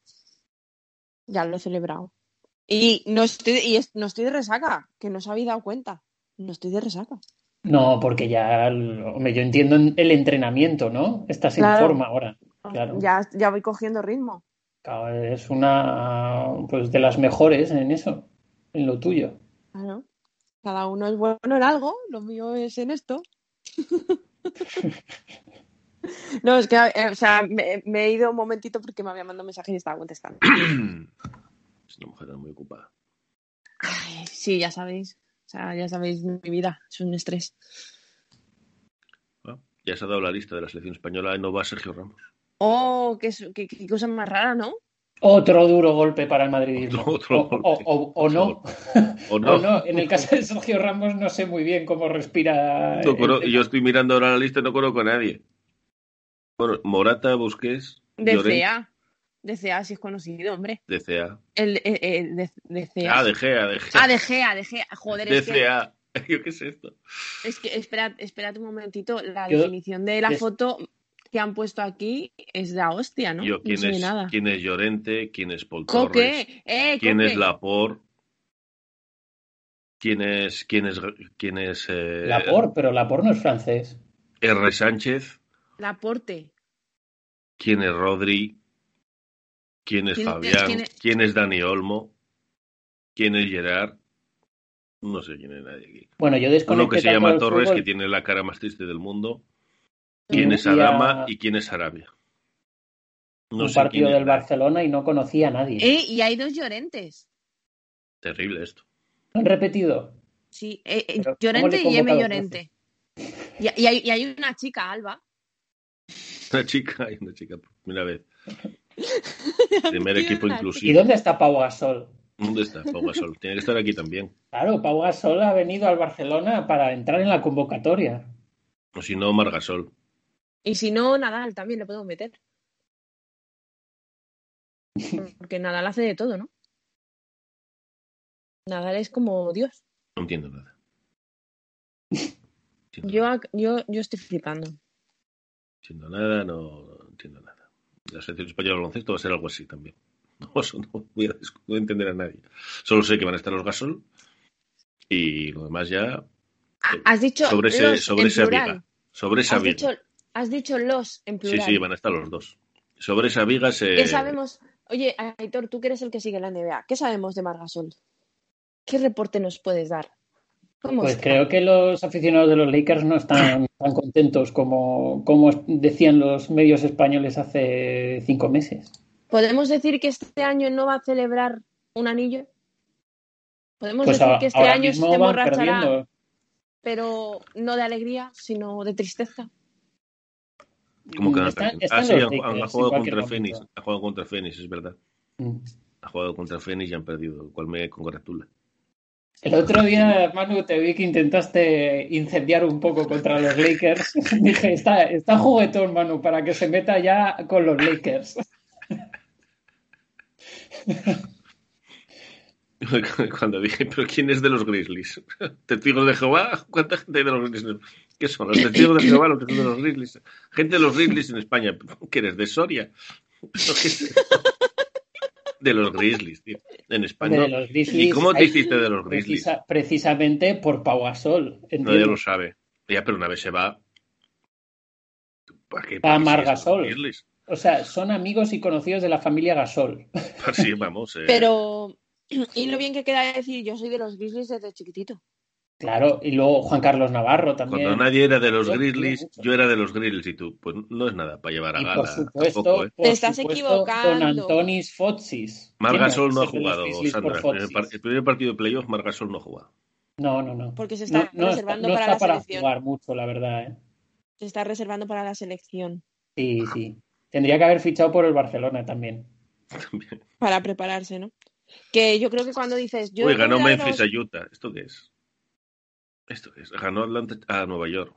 Ya lo he celebrado. Y no estoy, y es- no estoy de resaca, que no os habéis dado cuenta. No estoy de resaca. No, porque ya. Hombre, yo entiendo el entrenamiento, ¿no? Estás en forma ahora. Claro. Ya, ya voy cogiendo ritmo. Claro, Es una. Pues de las mejores en eso. En lo tuyo. Claro. Cada uno es bueno en algo, lo mío es en esto. no, es que, eh, o sea, me, me he ido un momentito porque me había mandado un mensaje y estaba contestando. Es una mujer muy ocupada. Ay, sí, ya sabéis. O sea, ya sabéis mi vida, es un estrés. Ya se ha dado la lista de la selección española y no va Sergio Ramos. Oh, qué, qué- qué cosa más rara, ¿no? Otro duro golpe para el madridismo. Otro- otro o, golpe. o- o- o no. ¿O no? O no. En el caso de Sergio Ramos no sé muy bien cómo respira. No el yo estoy mirando ahora la lista y no conozco a nadie. Bueno, Morata, Busquets, fea. DCA sí es conocido, hombre. DCA. El, el, el de, DCA. Ah, de Gea, de Gea. Ah, de Gea, de Gea. Joder, es que, DCA. ¿Yo qué es esto? es que espera, espérate un momentito. La Yo- definición de la es- foto que han puesto aquí es la hostia, ¿no? Yo, ¿quién, es, nada. ¿Quién es Llorente? ¿Quién es Paul Torres? Eh, ¿Quién Coque. es Lapor? ¿Quién es, quién es, quién es eh, Lapor, pero Lapor no es francés. R. Sánchez? Laporte. ¿Quién es Rodri? ¿Quién es ¿Quién es- Fabián? quién es- ¿Quién es Dani Olmo? ¿Quién es Gerard? No sé quién es nadie aquí. Bueno, yo Uno desconecté que se llama Torres, fútbol que tiene la cara más triste del mundo. ¿Quién es Adama y quién es Arabia? No un partido del. Barcelona y no conocía a nadie. Eh, y hay dos Llorentes. Terrible esto. ¿Han repetido? Sí, eh, eh, Pero, ¿cómo Llorente y M. Llorente. Y, y hay, y hay una chica, Alba. Una chica, hay una chica por primera vez. Primer equipo una ¿Y inclusivo. dónde está Pau Gasol? ¿Dónde está Pau Gasol? Tiene que estar aquí también. Claro, Pau Gasol ha venido al Barcelona para entrar en la convocatoria. O si no, Margasol. Y si no, Nadal también le podemos meter. Porque Nadal hace de todo, ¿no? Nadal es como Dios. No entiendo nada. Entiendo, Yo, yo, yo estoy flipando. entiendo nada, no, no entiendo nada. La selección española de baloncesto va a ser algo así también. No, eso no voy a, no entender a nadie. Solo sé que van a estar los Gasol y lo demás ya Has dicho sobre, ese, sobre esa viga. Sobre esa Has viga. Has dicho los en Sí, plural. sí, van a estar los dos. Sobre esa viga se. ¿Qué sabemos? Oye, Aitor, tú que eres el que sigue la NBA, ¿qué sabemos de Margasol? ¿Qué reporte nos puedes dar? ¿Cómo Pues está? creo que los aficionados de los Lakers no están tan contentos como, como decían los medios españoles hace cinco meses. ¿Podemos decir que este año no va a celebrar un anillo? ¿Podemos Pues decir a- que este año se emborrachará, perdiendo. pero no de alegría, sino de tristeza? ¿Cómo que no Están- tan- están Ah, sí, han, Lakers han en jugado contra momento. Phoenix. Han jugado contra Phoenix, es verdad. Mm. Han jugado contra Phoenix y han perdido, lo cual me congratula. El otro día, Manu, te vi que intentaste incendiar un poco contra los Lakers. Dije, está, está juguetón, Manu, para que se meta ya con los Lakers. Cuando dije, ¿pero quién es de los Grizzlies? ¿Testigos de Jehová? ¿Cuánta gente hay de los Grizzlies? ¿Qué son? ¿Los testigos de Jehová? ¿Los testigos de los Grizzlies? Gente de los Grizzlies en España. ¿Qué eres? ¿De Soria? De los Grizzlies, tío. En España. De los Grizzlies ¿Y cómo te hiciste de los Grizzlies? Precisa- precisamente por Pau Gasol. Nadie entiendo. lo sabe. Ya, pero una vez se va. ¿Para qué? ¿Para qué Mar sigues con Gasol. los Grizzlies? O sea, son amigos y conocidos de la familia Gasol. Pues sí, vamos. eh, Pero, y lo bien que queda decir, yo soy de los Grizzlies desde chiquitito. Claro, y luego Juan Carlos Navarro también. Cuando nadie era de los Yo Grizzlies, yo era de los Grizzlies y tú. Pues no es nada para llevar a Y gala. por supuesto, tampoco, ¿eh? por Te estás supuesto, equivocando. Don Antonis Fotsis. Mar ¿Quién Gasol no ha jugado, Sandra. por El primer, el primer partido de playoff, Mar Gasol no ha jugado. No, no, no. Porque se está no, no reservando no para está la para selección. jugar mucho, la verdad. ¿eh? Se está reservando para la selección. Sí, sí. Tendría que haber fichado por el Barcelona también. También. Para prepararse, ¿no? Que yo creo que cuando dices. Yo Uy, ganó Memphis los- a Utah. ¿Esto qué es? ¿Esto qué es? Ganó Atlanta a Nueva York.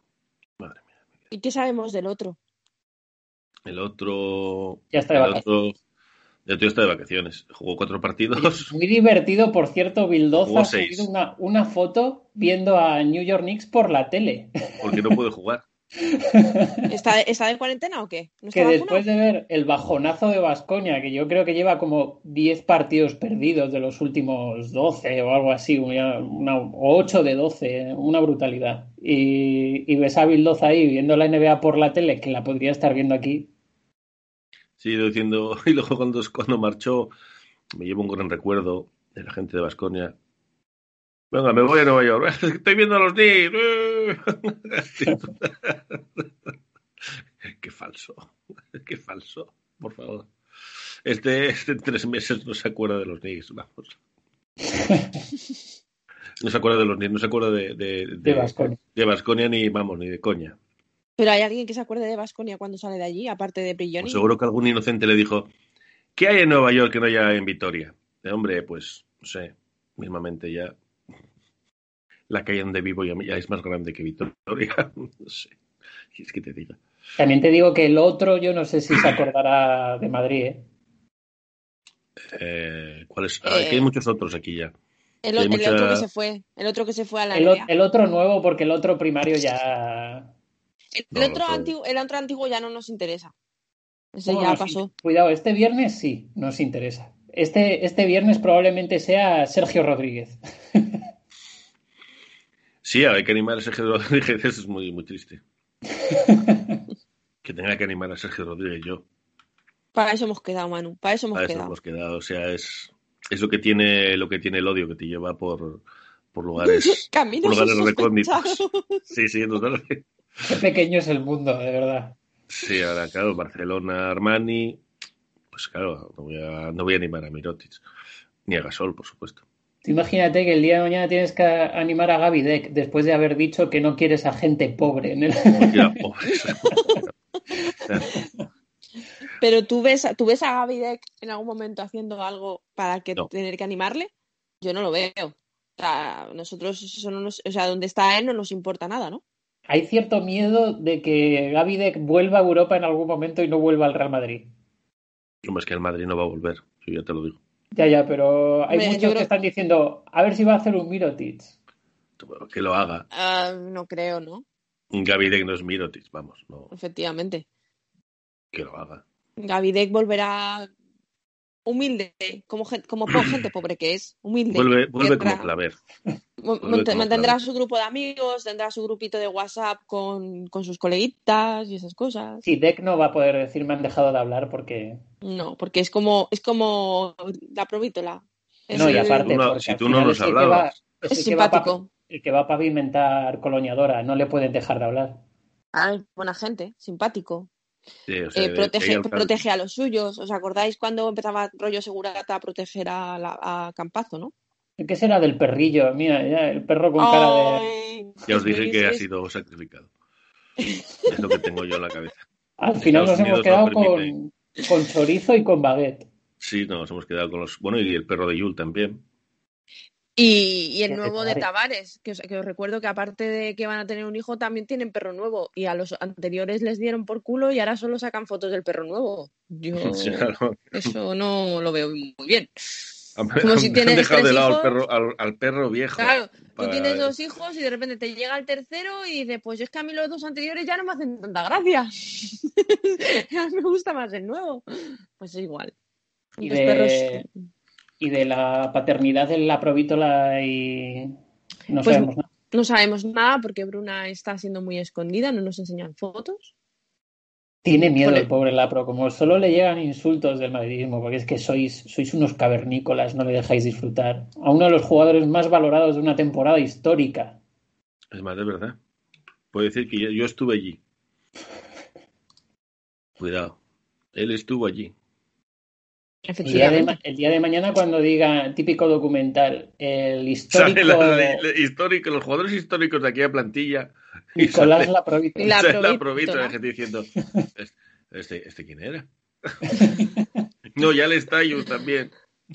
Madre mía. ¿Y qué sabemos del otro? El otro. Ya está de el vacaciones. otro. El otro está de vacaciones. Jugó cuatro partidos. Muy divertido, por cierto, Bildoza ha seis. subido una, una foto viendo a New York Knicks por la tele. Porque no puede jugar. ¿Está, ¿Está de cuarentena o qué? ¿No está que después de ver el bajonazo de Vascoña, que yo creo que lleva como 10 partidos perdidos de los últimos 12 o algo así, una, una- o 8 de 12, una brutalidad. Y, y ves a Bildoza ahí viendo la NBA por la tele, que la podría estar viendo aquí. Sí, diciendo. Y luego cuando, cuando marchó, me llevo un gran recuerdo de la gente de Vasconia. Venga, me voy a Nueva York. Estoy viendo a los Knicks. Qué falso. Qué falso. Por favor. Este, este tres meses no se acuerda de los Knicks. Vamos. No se acuerda de los Knicks. No se acuerda de, de, De de Baskonia ni, vamos, ni de coña. Pero hay alguien que se acuerde de Vasconia cuando sale de allí, aparte de Prigioni. Pues seguro que algún inocente le dijo, ¿qué hay en Nueva York que no haya en Vitoria? De hombre, pues, no sé, mismamente ya la calle donde vivo ya, ya es más grande que Vitoria. No sé, ¿qué es que te diga? También te digo que el otro, yo no sé si se acordará de Madrid. ¿eh? Eh, ¿Cuál es? Ah, Eh, que hay muchos otros aquí ya. El, Hay el mucha- otro que se fue, el otro que se fue a la El, o- el otro nuevo, porque el otro primario ya. El, No, otro otro- antiguo, el otro antiguo ya no nos interesa. Ese Bueno, ya nos pasó. Cuidado, este viernes sí, nos interesa. Este, este viernes probablemente sea Sergio Rodríguez. Sí, hay que animar a Sergio Rodríguez, eso es muy, muy triste. que tenga que animar a Sergio Rodríguez yo. Para eso hemos quedado, Manu. Para eso hemos eso quedado. hemos quedado. O sea, es, es lo que tiene lo que tiene el odio, que te lleva por, por lugares, Caminos por lugares recónditos. Sí, sí, totalmente. Qué pequeño es el mundo, de verdad. Sí, ahora, claro, Barcelona, Armani. Pues claro, no voy a, no voy a animar a Mirotic. Ni a Gasol, por supuesto. Tú imagínate que el día de mañana tienes que animar a Gaby Deck después de haber dicho que no quieres a gente pobre en el. Ya, pobre. Pero tú ves, tú ves a Gaby Deck en algún momento haciendo algo para que No. tener que animarle. Yo no lo veo. O sea, nosotros eso no nos, o sea, donde está él no nos importa nada, ¿no? Hay cierto miedo de que Gaby Deck vuelva a Europa en algún momento y no vuelva al Real Madrid. Hombre, es que el Madrid no va a volver, yo ya te lo digo. Ya, ya, pero hay Hombre, muchos creo- que están diciendo, a ver si va a hacer un Mirotic. Que lo haga. Ah, no creo, ¿no? Gaby Deck no es Mirotic, vamos, no, Efectivamente. que lo haga. Gaby Deck volverá humilde, como, gen- como po- gente pobre que es, humilde. Vuelve, vuelve como claver. Como Mantendrá su grupo de amigos, tendrá su grupito de WhatsApp con, con sus coleguitas y esas cosas. Sí, Deck no va a poder decir me han dejado de hablar porque... No, porque es como, es como la provítola. Es No, y aparte, Si tú no- si tú nos hablabas. es el que va simpático. el que va a pavimentar Coloniadora, no le pueden dejar de hablar. Ah, es buena gente, simpático. Sí, o sea, Eh, protege, protege a los suyos. ¿Os acordáis cuando empezaba rollo segurata a proteger a, la- a Campazo, no? ¿Qué será del perrillo? Mira, ya, el perro con cara de... Ya os dije que ha sido sacrificado. Es lo que tengo yo en la cabeza. Al final nos hemos quedado no con, con chorizo y con baguette. Sí, no, nos hemos quedado con los. Bueno, y el perro de Yul también. Y, y el nuevo de Tavares. Tavares, que os, que os recuerdo que aparte de que van a tener un hijo, también tienen perro nuevo. Y a los anteriores les dieron por culo y ahora solo sacan fotos del perro nuevo. Yo Sí, claro. eso no lo veo muy bien. Han, Como si han tienes dejado de tres lado al hijos. perro, al, al perro viejo. Claro, tú para- tienes dos hijos y de repente te llega el tercero y dices, pues es que a mí los dos anteriores ya no me hacen tanta gracia. a mí me gusta más el nuevo. Pues es igual. Y Los de, perros- y de la paternidad de la provítola y... No Pues- sabemos nada. No sabemos nada porque Bruna está siendo muy escondida, no nos enseñan fotos. Tiene miedo el pobre Lapro, como solo le llegan insultos del madridismo, porque es que sois, sois unos cavernícolas, no le dejáis disfrutar. A uno de los jugadores más valorados de una temporada histórica. Es más, de verdad. Puedo decir que yo, yo estuve allí. Cuidado. Él estuvo allí. El día, de, Efectivamente. ma- el día de mañana cuando diga típico documental, el histórico Sale la- la- la- histórico, los jugadores históricos de aquella plantilla. Y Nicolás la provítola. La sale la provítola. provítola, la gente diciendo, "Este- este, ¿este quién era? no, ya le está yo también.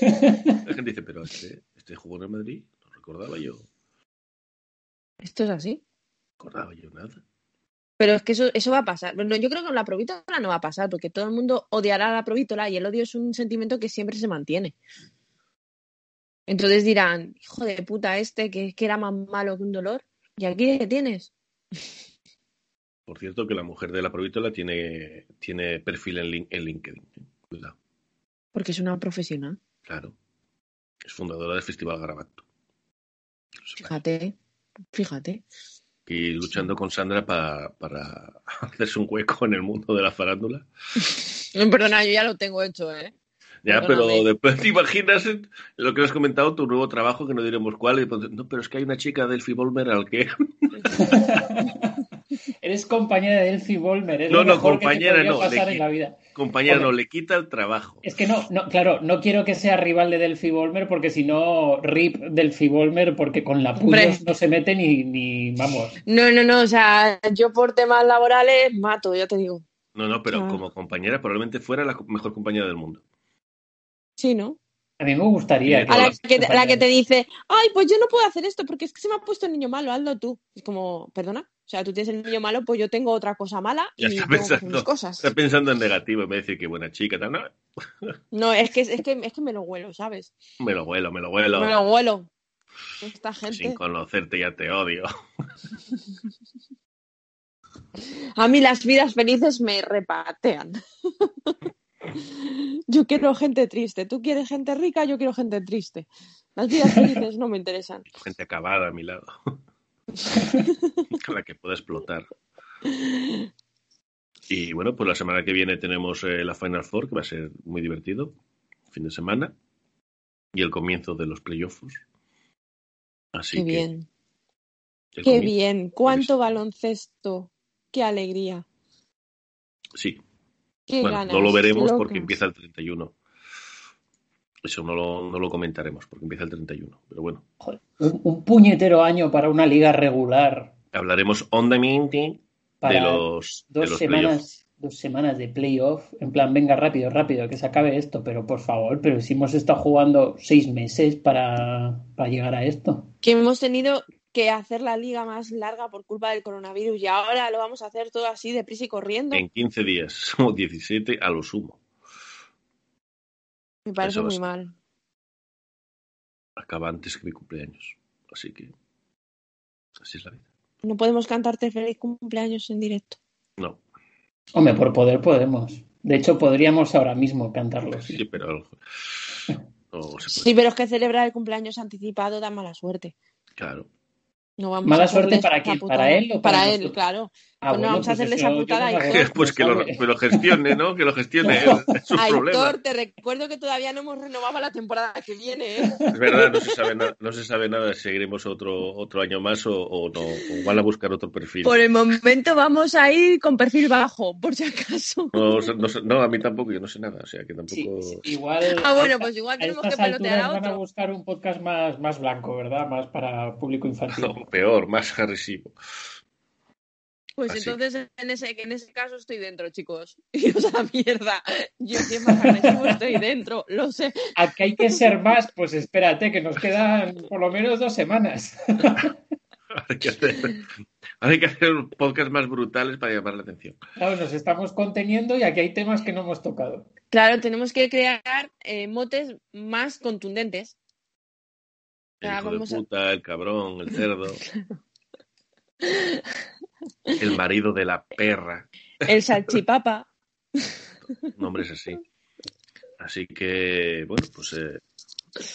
La gente dice, pero este, este jugó en el Madrid, no recordaba yo, no Esto es así. recordaba yo nada. Pero es que eso, eso va a pasar. Bueno, yo creo que con la provítola no va a pasar, porque todo el mundo odiará a la provítola y el odio es un sentimiento que siempre se mantiene. Entonces dirán, hijo de puta este, que, que era más malo que un dolor. ¿Y aquí qué tienes? Por cierto, que la mujer de la provítola tiene, tiene perfil en, Lin- en LinkedIn. ¿eh? Cuidado, Porque es una profesional. claro. Es fundadora del Festival Garabato. Fíjate, fíjate. Y luchando con Sandra pa- para hacerse un hueco en el mundo de la farándula. Perdona, yo ya lo tengo hecho, ¿eh? Ya, Perdóname. pero después te imaginas lo que has comentado, tu nuevo trabajo, que no diremos cuál. y pues, no, pero es que hay una chica del Volmer al que. Eres compañera de Elfie Volmer, es No, lo no, mejor que te compañera no, pasar de en qui- la vida. Compañera, no, le quita el trabajo. Es que no, no, claro, no quiero que sea rival de Delphi Volmer porque si no, RIP Delphi Volmer porque con la. Puyos no se mete ni, ni vamos. No, no, no, o sea, yo por temas laborales mato, ya te digo. No, no, pero Ah. como compañera probablemente fuera la mejor compañera del mundo. Sí, ¿no? A mí me gustaría. A A la que, la que te dice, ay, pues yo no puedo hacer esto porque es que se me ha puesto el niño malo, hazlo tú. Es como, perdona, o sea, tú tienes el niño malo, pues yo tengo otra cosa mala y Ya está tengo que hacer pensando, mis cosas. está pensando en negativo, me dice que buena chica, tal, no, No, es que, es, que, es que me lo huelo, ¿sabes? me lo huelo, me lo huelo. Me lo huelo. Esta Sin gente. conocerte ya te odio. A mí las vidas felices me repatean. Yo quiero gente triste. Tú quieres gente rica, yo quiero gente triste. Las vidas felices no me interesan. Gente acabada a mi lado. Con la que pueda explotar. Y bueno, pues la semana que viene tenemos eh, la Final Four, que va a ser muy divertido. Fin de semana. Y el comienzo de los playoffs. Así Qué que. bien, qué bien. Cuánto baloncesto. Qué alegría. Sí. Qué Bueno, ganas. no lo veremos porque empieza el 31. Eso no lo, no lo comentaremos porque empieza el 31. Pero bueno, Joder, un, un puñetero año para una liga regular. hablaremos on the minty Para de los, de dos los semanas, dos semanas de playoff. En plan, venga, rápido, rápido, que se acabe esto. Pero por favor, pero si hemos estado jugando seis meses para, para llegar a esto. Que hemos tenido que hacer la liga más larga por culpa del coronavirus y ahora lo vamos a hacer todo así deprisa y corriendo. En 15 días, somos 17 a lo sumo. Me parece Eso muy mal. Acaba antes que mi cumpleaños. Así que. Así es la vida. No podemos cantarte feliz cumpleaños en directo. No, Hombre, por poder podemos. De hecho, podríamos ahora mismo cantarlo. sí, pero. No se puede. Sí, pero es que celebrar el cumpleaños anticipado da mala suerte. Claro. No vamos ¿Mala a suerte para quién? ¿Para él o para Para él, nosotros? claro. Ah, Pues no, vamos a hacerle esa putada a Aitor. Pues que lo, que lo gestione, ¿no? Que lo gestione. Es problema. Aitor, te recuerdo que todavía no hemos renovado la temporada que viene. ¿eh? Es verdad, no se sabe nada, no se sabe nada si seguiremos otro, otro año más o, o no, o van a buscar otro perfil. Por el momento vamos a ir con perfil bajo, por si acaso. No, no, no, a mí tampoco, yo no sé nada, o sea que Sí, tampoco. sí, igual. Ah, bueno, pues igual tenemos que pelotear a alturas van a otro. buscar un podcast más, más blanco, ¿verdad? Más para público infantil. No, peor, más agresivo. Pues Así. entonces en ese, en ese caso estoy dentro, chicos. Iros a la mierda. Yo si es más agresivo estoy dentro, lo sé. ¿A que hay que ser más? Pues espérate, que nos quedan por lo menos dos semanas. Hay que hacer, hay que hacer podcast más brutales para llamar la atención. Claro, nos estamos conteniendo y aquí hay temas que no hemos tocado. Claro, tenemos que crear eh, motes más contundentes. El hijo de a- puta, el cabrón, el cerdo. El marido de la perra. El salchipapa. Nombres así. Así que, bueno, pues eh,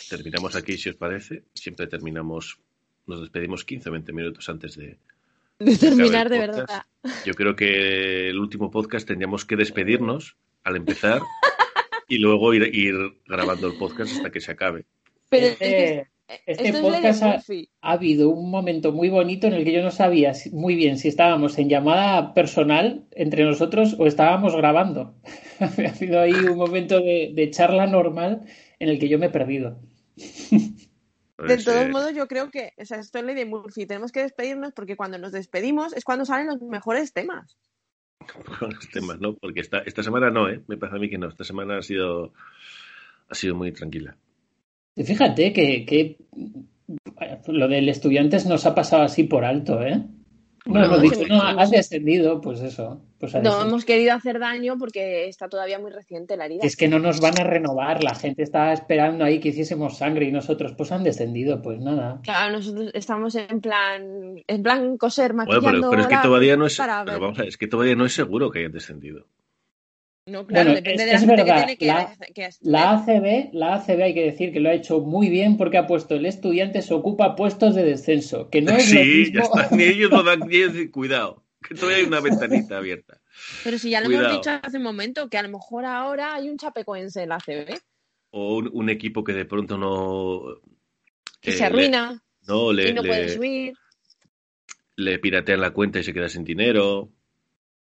terminamos aquí, si os parece. Siempre terminamos, nos despedimos 15 o 20 minutos antes de, De terminar de verdad. Yo creo que el último podcast tendríamos que despedirnos al empezar y luego ir, ir grabando el podcast hasta que se acabe. Pero Este, este esto de podcast ha, habido un momento muy bonito en el que yo no sabía si- muy bien si estábamos en llamada personal entre nosotros o estábamos grabando. ha habido ahí un momento de, de charla normal en el que yo me he perdido. De Pues, todos eh, modos, yo creo que, o sea, esto es ley de Murphy. Tenemos que despedirnos porque cuando nos despedimos es cuando salen los mejores temas. los temas, ¿no? Porque esta, esta semana no, ¿eh? Me parece a mí que no. Esta semana ha sido, ha sido muy tranquila. Y Fíjate que, que lo del estudiantes nos ha pasado así por alto, ¿eh? No Bueno, hemos no, dicho, has descendido, pues eso. Pues No hemos querido hacer daño porque está todavía muy reciente la herida. Es que no nos van a renovar, la gente estaba esperando ahí que hiciésemos sangre y nosotros pues han descendido, pues nada. Claro, nosotros estamos en plan, en plan coser, Bueno, maquillando. pero, pero es que todavía no es, para pero ver. vamos a ver, es que todavía no es seguro que hayan descendido. No, claro, Bueno, depende es- de la es gente verdad, que tiene que, la- que- La ACB, la ACB hay que decir que lo ha hecho muy bien porque ha puesto el estudiante se ocupa puestos de descenso, que no es lo sí, ya está. Ni ellos lo dan, ni ellos cuidado, que todavía hay una ventanita abierta. Pero si ya lo Cuidado. hemos dicho hace un momento, que a lo mejor ahora hay un chapecoense en la CB O un, un equipo que de pronto no. que eh, se arruina le- no, le, y no le- puede subir. le piratean la cuenta y se queda sin dinero.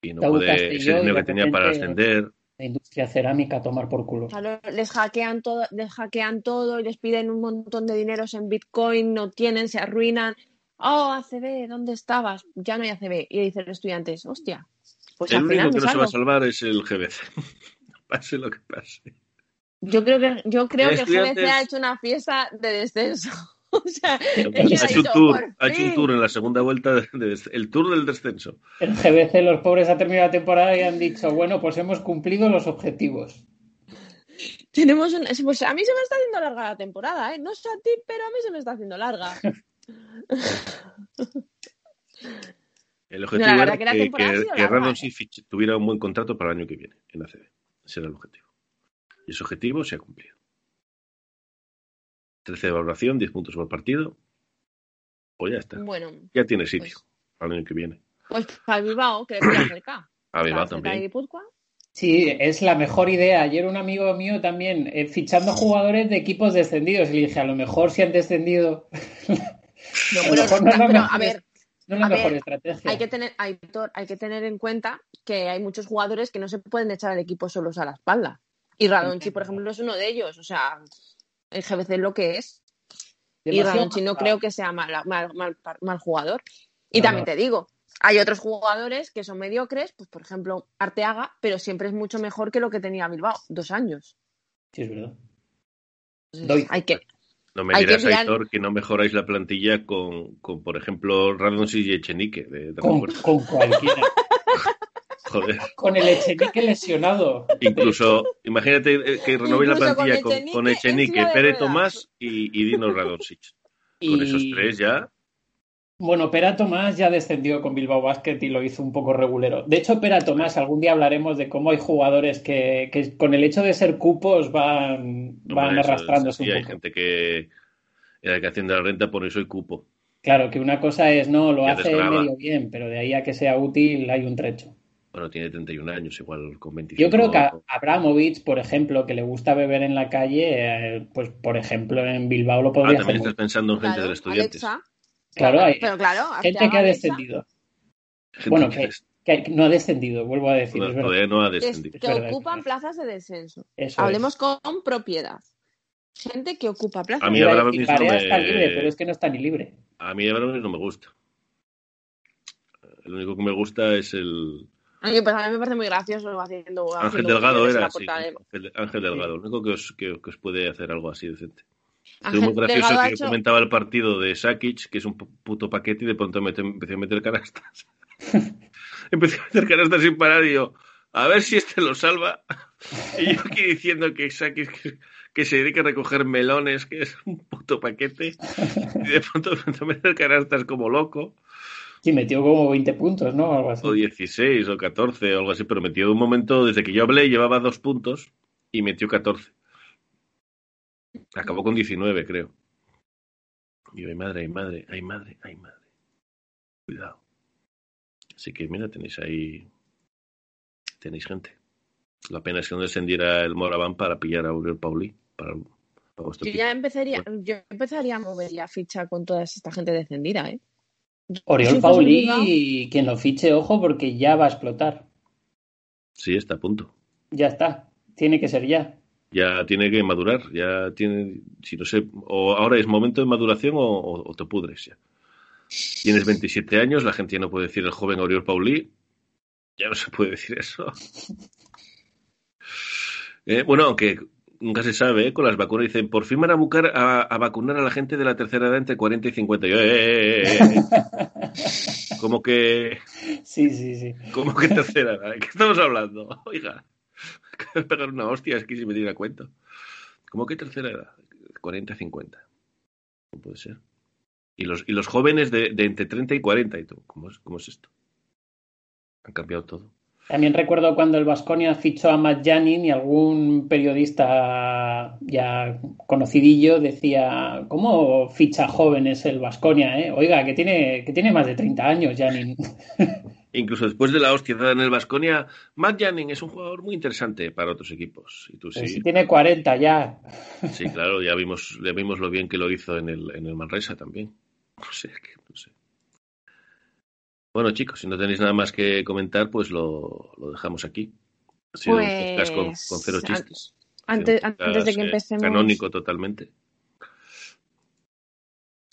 Y no puede. Ese dinero que tenía para ascender. La industria cerámica a tomar por culo. Claro, les hackean todo, les hackean todo y les piden un montón de dineros en Bitcoin, no tienen, se arruinan. Oh, ACB, ¿dónde estabas? Ya no hay ACB. Y dicen los estudiantes, hostia, pues el al final único que no se va a salvar es el GBC. pase lo que pase. Yo creo que, yo creo que el GBC ha hecho una fiesta de descenso. o sea, Ha hecho, un tour, "Por ha hecho un fin". tour en la segunda vuelta, de- de- el tour del descenso. El GBC, los pobres, ha terminado la temporada y han dicho, bueno, pues hemos cumplido los objetivos. Tenemos un... Pues a mí se me está haciendo larga la temporada, ¿eh? No sé a ti, pero a mí se me está haciendo larga. El objetivo la era que que, que, Radon ¿eh? Tuviera un buen contrato para el año que viene en ACB. Ese era el objetivo. Y ese objetivo se ha cumplido. 13 de valoración, 10 puntos por partido. Pues ya está. Bueno, Ya tiene sitio Pues- para el año que viene. pues para Bilbao, que le pilla cerca. A Bilbao Está cerca de también. Sí, es la mejor idea. Ayer un amigo mío también eh, fichando jugadores de equipos descendidos. Y le dije, a lo mejor si han descendido. No, A lo mejor no es la pero, mejor a ver, No es la A mejor ver, estrategia. hay que tener, Aitor, hay que tener en cuenta que hay muchos jugadores que no se pueden echar al equipo solos a la espalda. Y Radonchi, por ejemplo, es uno de ellos. O sea, el GBC es lo que es. Y Radonchi no creo que sea mal, mal, mal, mal jugador. Y No, también no. te digo, hay otros jugadores que son mediocres, pues por ejemplo, Arteaga, pero siempre es mucho mejor que lo que tenía Bilbao, dos años. Sí, es verdad. Entonces, Doy. hay que, No me Hay que dirás, mirar- Aitor, que no mejoráis la plantilla con, con por ejemplo, Radonjic y Echenique. De, de Con, con cualquiera. Joder. con el Echenique lesionado. Incluso, imagínate que renovéis la plantilla con, Echenique con en Echenique, ruedas. Tomás y, y Dino Radonjic. Y, Con esos tres ya. Bueno, Pera Tomás ya descendió con Bilbao Basket y lo hizo un poco regulero. De hecho, Pera Tomás, algún día hablaremos de cómo hay jugadores que, que con el hecho de ser cupos van, van eso- arrastrándose sí, un hay poco. gente que en la de la renta pone soy cupo. Claro, que una cosa es, no, lo hace medio bien, pero de ahí a que sea útil hay un trecho. Bueno, tiene 31 años, igual con 25. Yo creo que a Abramovich, por ejemplo, que le gusta beber en la calle, eh, pues por ejemplo en Bilbao lo Ah, podría también hacer. estás pensando en gente claro, de los estudiantes. Alexa, Claro, hay pero claro, gente que ha descendido. Gente Bueno, que no ha descendido, vuelvo a decir. no, es verdad. todavía no ha es- descendido. que ocupan plazas de descenso. Eso Hablemos con propiedad. Gente que ocupa plazas A mí Abramovich no me- está libre, pero es que no está ni libre. A mí Abramovich no me gusta. El único que me gusta es el Oye, pues a mí me parece muy gracioso haciendo. Ángel haciendo Delgado era de- Ángel, Ángel Delgado, el único que os, que, que os puede hacer algo así decente. Ángel muy gracioso que hecho- comentaba el partido de Sakic, que es un pu- puto paquete, y de pronto mete- empezó a meter canastas. empezó a meter canastas sin parar y yo, a ver si este lo salva. y yo aquí diciendo que Sakic que, que se dedica a recoger melones, que es un puto paquete, y de pronto empezó a meter canastas como loco. Sí, metió como 20 puntos, ¿no? Algo así. o 16 o 14 o algo así, pero metió de un momento, desde que yo hablé, llevaba dos puntos y metió 14. Acabó con 19, creo. Y yo, ay madre, ay madre, ay madre, ay madre. Cuidado. Así que mira, tenéis ahí. Tenéis gente. La pena es que no descendiera el Moraván para pillar a Aurel Pauli. Para, para Yo ya empezaría, yo empezaría a mover ya ficha con toda esta gente descendida, ¿eh? Oriol. Pauli, quien lo fiche, ojo, porque ya va a explotar. Sí, está a punto. Ya está. Tiene que ser ya. Ya tiene que madurar. Ya tiene. Si no sé. O ahora es momento de maduración o, o- o te pudres ya. Tienes 27 años, la gente ya no puede decir el joven Oriol Pauli. Ya no se puede decir eso. Eh, bueno, aunque nunca se sabe, ¿eh? con las vacunas dicen, por fin van a, buscar a, a vacunar a la gente de la tercera edad entre 40 y 50. Y yo, eh, eh, eh, eh. Como que, Sí, sí, sí. como que tercera edad. ¿De qué estamos hablando? Oiga, de pegar una hostia, es que si me diera cuenta. ¿Cómo que tercera edad? 40 y 50. No puede ser. Y los, y los jóvenes de, de entre 30 y 40 y todo. ¿Cómo es, ¿Cómo es esto? Han cambiado todo. También recuerdo cuando el Vasconia fichó a Matt Janin y algún periodista ya conocidillo decía, ¿cómo ficha jóvenes el Vasconia? Eh? Oiga, que tiene, que tiene más de 30 años Janin. Incluso después de la hostia dada en el Vasconia, Matt Janning es un jugador muy interesante para otros equipos. Y tú sí. si tiene 40 ya. Sí, claro, ya vimos, ya vimos lo bien que lo hizo en el, en el Manresa también. No sé, que- no sé. Bueno, chicos, si no tenéis nada más que comentar, pues lo, lo dejamos aquí. Ha sido un podcast con, Pues, con cero chistes. Antes, de que eh, empecemos. Canónico totalmente.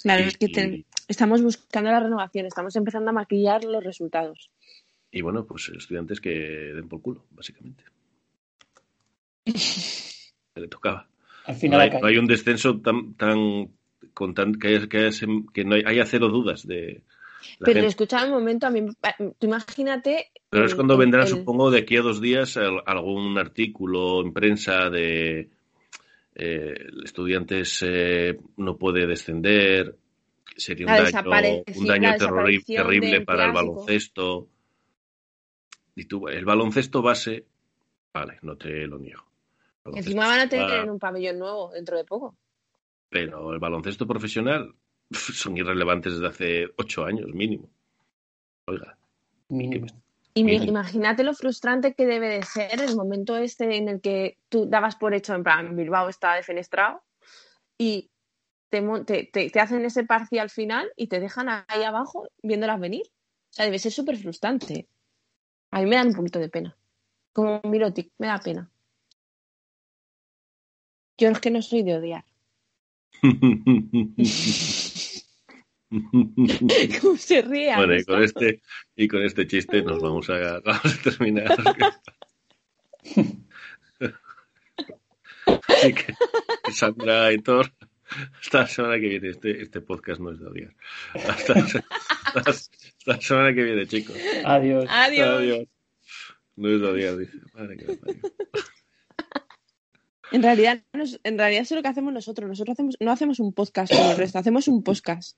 Claro, Y- es que te- estamos buscando la renovación, estamos empezando a maquillar los resultados. Y bueno, pues estudiantes que den por culo, básicamente. Que le tocaba. Al No final hay, acá- no hay un descenso tan, tan con tan, que, haya, que, haya, que no haya cero dudas de. Pero gente. escucha un momento, a mí, tú imagínate. Pero es cuando el- vendrá, el- supongo, de aquí a dos días al- algún artículo en prensa de eh, estudiantes eh, no puede descender, sería un daño, un terrible para el baloncesto. Y tú, el baloncesto base, vale, no te lo niego. Encima van a tener va- un pabellón nuevo dentro de poco. Pero el baloncesto profesional son irrelevantes desde hace ocho años mínimo. Oiga, Mínimo. Y imagínate lo frustrante que debe de ser el momento este en el que tú dabas por hecho, en plan, Bilbao está defenestrado y te, mon- te, te- te hacen ese parcial final y te dejan ahí abajo viéndolas venir. O sea, debe ser súper frustrante. A mí me dan un poquito de pena. Como Mirotic, me da pena. Yo es que no soy de odiar. ¿Cómo se ríe? Bueno, y con este, y con este chiste nos vamos a, vamos a terminar. Así que, Sandra Aitor, hasta la semana que viene. Este, este podcast no es de odiar. Hasta, hasta- hasta la semana que viene, chicos. Adiós. Adiós. Adiós. No es de odiar, dice. Madre que. En realidad, en realidad eso es lo que hacemos nosotros. Nosotros hacemos, no hacemos un podcast como el resto, hacemos un podcast.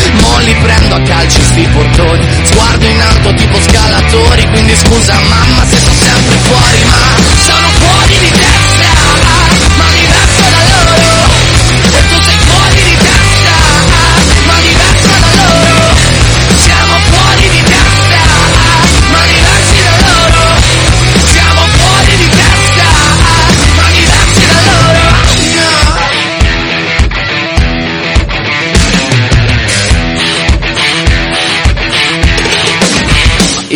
Mo li prendo a calci sti portoni. Sguardo in alto tipo scalatori Quindi scusa mamma se sto sempre fuori Ma sono fuori di testa